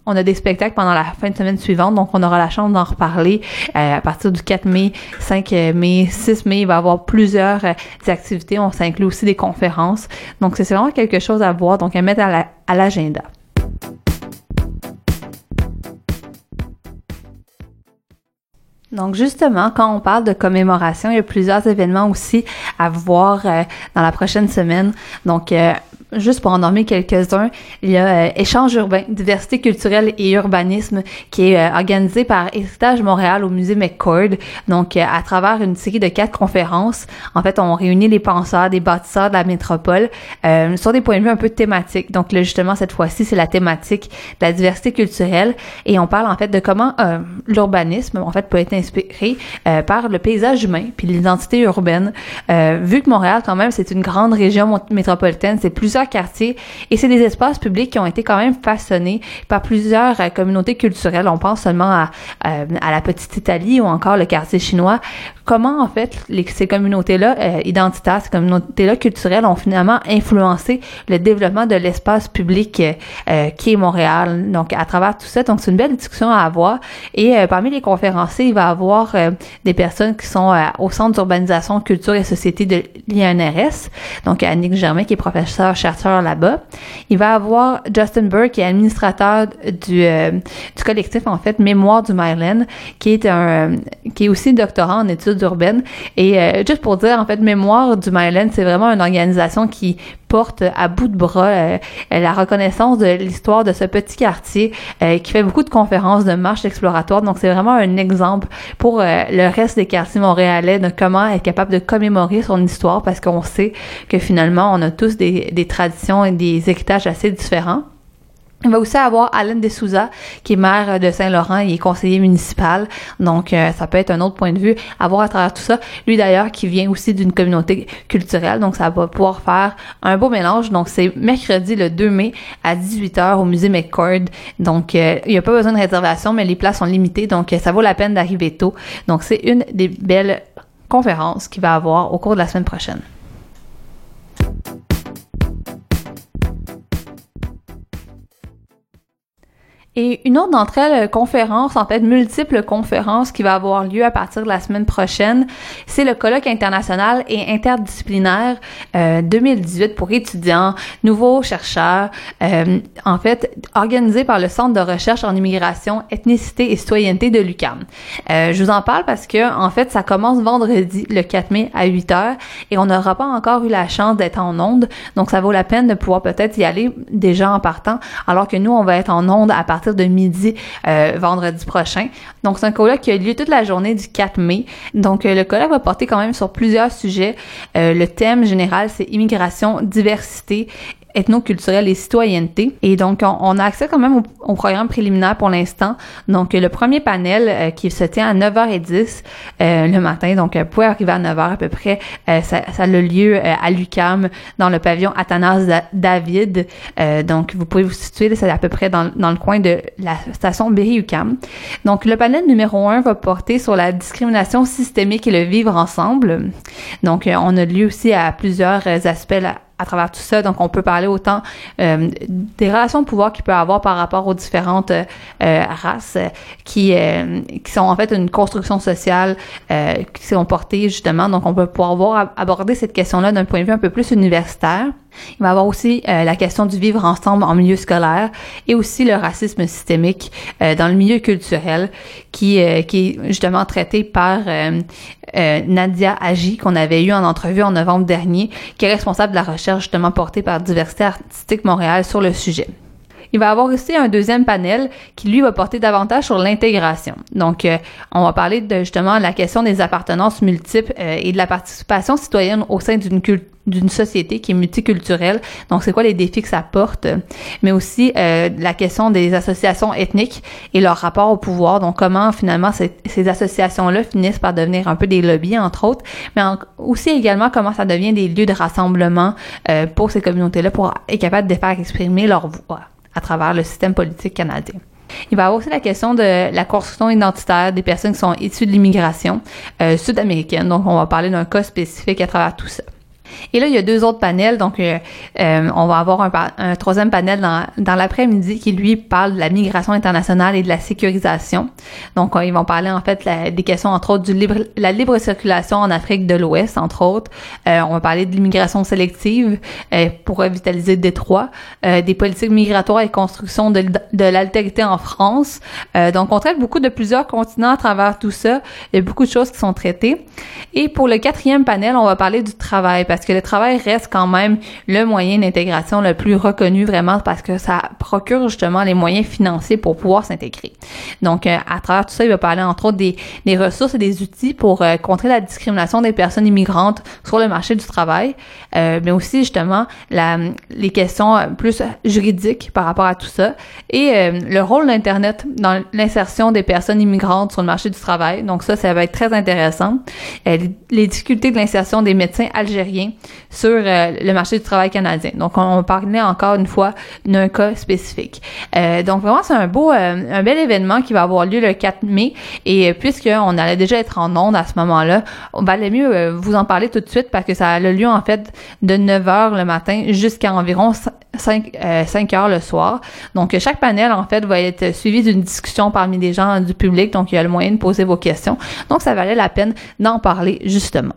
on a des spectacles pendant la fin de semaine suivante. Donc, on aura la chance d'en reparler à partir du 4 mai, 5 mai, 6 mai. Il va y avoir plusieurs euh, activités. On s'inclut aussi des conférences. Donc, c'est vraiment quelque chose à voir. Donc, à mettre à la- à l'agenda. Donc justement, quand on parle de commémoration, il y a plusieurs événements aussi à voir euh, dans la prochaine semaine. Donc euh, juste pour en nommer quelques-uns, il y a euh, Échange urbain, diversité culturelle et urbanisme qui est euh, organisé par Héritage Montréal au musée McCord. Donc euh, à travers une série de quatre conférences, en fait, on réunit les penseurs, des bâtisseurs de la métropole euh, sur des points de vue un peu thématiques. Donc là, justement, cette fois-ci, c'est la thématique de la diversité culturelle et on parle en fait de comment euh, l'urbanisme en fait peut être inspiré par le paysage humain puis l'identité urbaine. Vu que Montréal quand même c'est une grande région métropolitaine, c'est plusieurs quartiers et c'est des espaces publics qui ont été quand même façonnés par plusieurs euh, communautés culturelles. On pense seulement à, euh, à la petite Italie ou encore le quartier chinois. Comment en fait ces communautés-là euh, identitaires, ces communautés-là culturelles ont finalement influencé le développement de l'espace public euh, euh, qui est Montréal? Donc à travers tout ça, donc c'est une belle discussion à avoir. Et parmi les conférenciers, il va y avoir des personnes qui sont au Centre d'urbanisation, culture et société de l'INRS. Donc Annick Germain qui est professeur là-bas. Il va avoir Justin Burke qui est administrateur du, euh, du collectif en fait Mémoire du Maryland, qui est un qui est aussi doctorant en études urbaines. Et euh, juste pour dire en fait Mémoire du Maryland, c'est vraiment une organisation qui à bout de bras euh, la reconnaissance de l'histoire de ce petit quartier euh, qui fait beaucoup de conférences, de marches exploratoires. Donc, c'est vraiment un exemple pour euh, le reste des quartiers montréalais de comment être capable de commémorer son histoire parce qu'on sait que finalement, on a tous des, des traditions et des héritages assez différents. Il va aussi avoir Alain Dessouza, qui est maire de Saint-Laurent et conseiller municipal. Donc, euh, ça peut être un autre point de vue à voir à travers tout ça. Lui, d'ailleurs, qui vient aussi d'une communauté culturelle. Donc, ça va pouvoir faire un beau mélange. Donc, c'est mercredi le 2 mai à 18h au musée McCord. Donc, euh, il n'y a pas besoin de réservation, mais les places sont limitées. Donc, euh, ça vaut la peine d'arriver tôt. Donc, c'est une des belles conférences qu'il va avoir au cours de la semaine prochaine. Et une autre d'entre elles, euh, conférence, en fait, multiples conférences qui va avoir lieu à partir de la semaine prochaine, c'est le colloque international et interdisciplinaire euh, 2018 pour étudiants, nouveaux chercheurs, euh, en fait, organisé par le Centre de recherche en immigration, ethnicité et citoyenneté de l'UQAM. Euh, je vous en parle parce que, en fait, ça commence vendredi, le 4 mai, à 8 heures, et on n'aura pas encore eu la chance d'être en onde, donc ça vaut la peine de pouvoir peut-être y aller déjà en partant, alors que nous, on va être en onde à partir de midi euh, vendredi prochain. Donc, c'est un colloque qui a lieu toute la journée du 4 mai. Donc, euh, le colloque va porter quand même sur plusieurs sujets. Euh, le thème général, c'est immigration, diversité ethnoculturelle et citoyenneté. Et donc, on, on a accès quand même au, au programme préliminaire pour l'instant. Donc, le premier panel euh, qui se tient à 9h10 euh, le matin, donc euh, vous pouvez arriver à 9h à peu près, euh, ça, ça a lieu euh, à l'UCAM dans le pavillon Athanas Da- David. Euh, donc, vous pouvez vous situer, c'est à peu près dans, dans le coin de la station Berry-UCAM. Donc, le panel numéro 1 va porter sur la discrimination systémique et le vivre ensemble. Donc, euh, on a lieu aussi à plusieurs euh, aspects là, à travers tout ça. Donc, on peut parler autant euh, des relations de pouvoir qu'il peut avoir par rapport aux différentes euh, euh, races euh, qui, euh, qui sont en fait une construction sociale euh, qui sont portées justement. Donc, on peut pouvoir voir, aborder cette question-là d'un point de vue un peu plus universitaire. Il va y avoir aussi euh, la question du vivre ensemble en milieu scolaire et aussi le racisme systémique euh, dans le milieu culturel qui, euh, qui est justement traité par Nadia Agi qu'on avait eu en entrevue en novembre dernier, qui est responsable de la recherche justement portée par Diversité Artistique Montréal sur le sujet. Il va avoir aussi un deuxième panel qui, lui, va porter davantage sur l'intégration. Donc, euh, on va parler de justement la question des appartenances multiples euh, et de la participation citoyenne au sein d'une d'une société qui est multiculturelle. Donc, c'est quoi les défis que ça porte, mais aussi euh, la question des associations ethniques et leur rapport au pouvoir. Donc, comment finalement ces, associations-là finissent par devenir un peu des lobbies, entre autres, mais aussi également comment ça devient des lieux de rassemblement euh, pour ces communautés-là pour être capable de faire exprimer leur voix à travers le système politique canadien. Il va y avoir aussi la question de la construction identitaire des personnes qui sont issues de l'immigration euh, sud-américaine. Donc, on va parler d'un cas spécifique à travers tout ça. Et là, il y a deux autres panels. Donc, euh, euh, on va avoir un, un troisième panel dans, dans l'après-midi qui, lui, parle de la migration internationale et de la sécurisation. Donc, euh, ils vont parler, en fait, des questions, entre autres, du libre, la libre circulation en Afrique de l'Ouest, entre autres. Euh, on va parler de l'immigration sélective pour revitaliser Détroit, euh, des politiques migratoires et construction de, de l'altérité en France. Donc, on traite beaucoup de plusieurs continents à travers tout ça. Il y a beaucoup de choses qui sont traitées. Et pour le quatrième panel, on va parler du travail parce que le travail reste quand même le moyen d'intégration le plus reconnu vraiment parce que ça procure justement les moyens financiers pour pouvoir s'intégrer. Donc, euh, à travers tout ça, il va parler entre autres des, ressources et des outils pour euh, contrer la discrimination des personnes immigrantes sur le marché du travail, euh, mais aussi justement la, les questions euh, plus juridiques par rapport à tout ça et le rôle d'Internet dans l'insertion des personnes immigrantes sur le marché du travail. Donc ça, ça va être très intéressant. Les difficultés de l'insertion des médecins algériens sur euh, le marché du travail canadien. Donc, on, parlait encore une fois d'un cas spécifique. Euh, donc, vraiment, c'est un beau, euh, un bel événement qui va avoir lieu le 4 mai. Et euh, puisqu'on allait déjà être en onde à ce moment-là, on valait mieux vous en parler tout de suite parce que ça a lieu, en fait, de 9 h le matin jusqu'à environ 5, euh, 5 heures le soir. Donc, chaque panel, en fait, va être suivi d'une discussion parmi les gens du public. Donc, il y a le moyen de poser vos questions. Donc, ça valait la peine d'en parler, justement.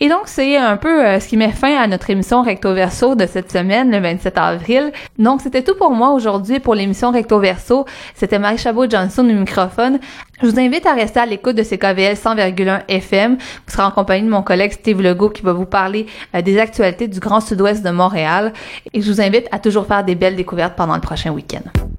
Et donc, c'est un peu euh, ce qui met fin à notre émission Recto Verso de cette semaine, le 27 avril. Donc, c'était tout pour moi aujourd'hui pour l'émission Recto Verso. C'était Marie Chabot-Johnson au microphone. Je vous invite à rester à l'écoute de CKVL 100,1 FM. Vous serez en compagnie de mon collègue Steve Legault qui va vous parler euh, des actualités du Grand Sud-Ouest de Montréal. Et je vous invite à toujours faire des belles découvertes pendant le prochain week-end.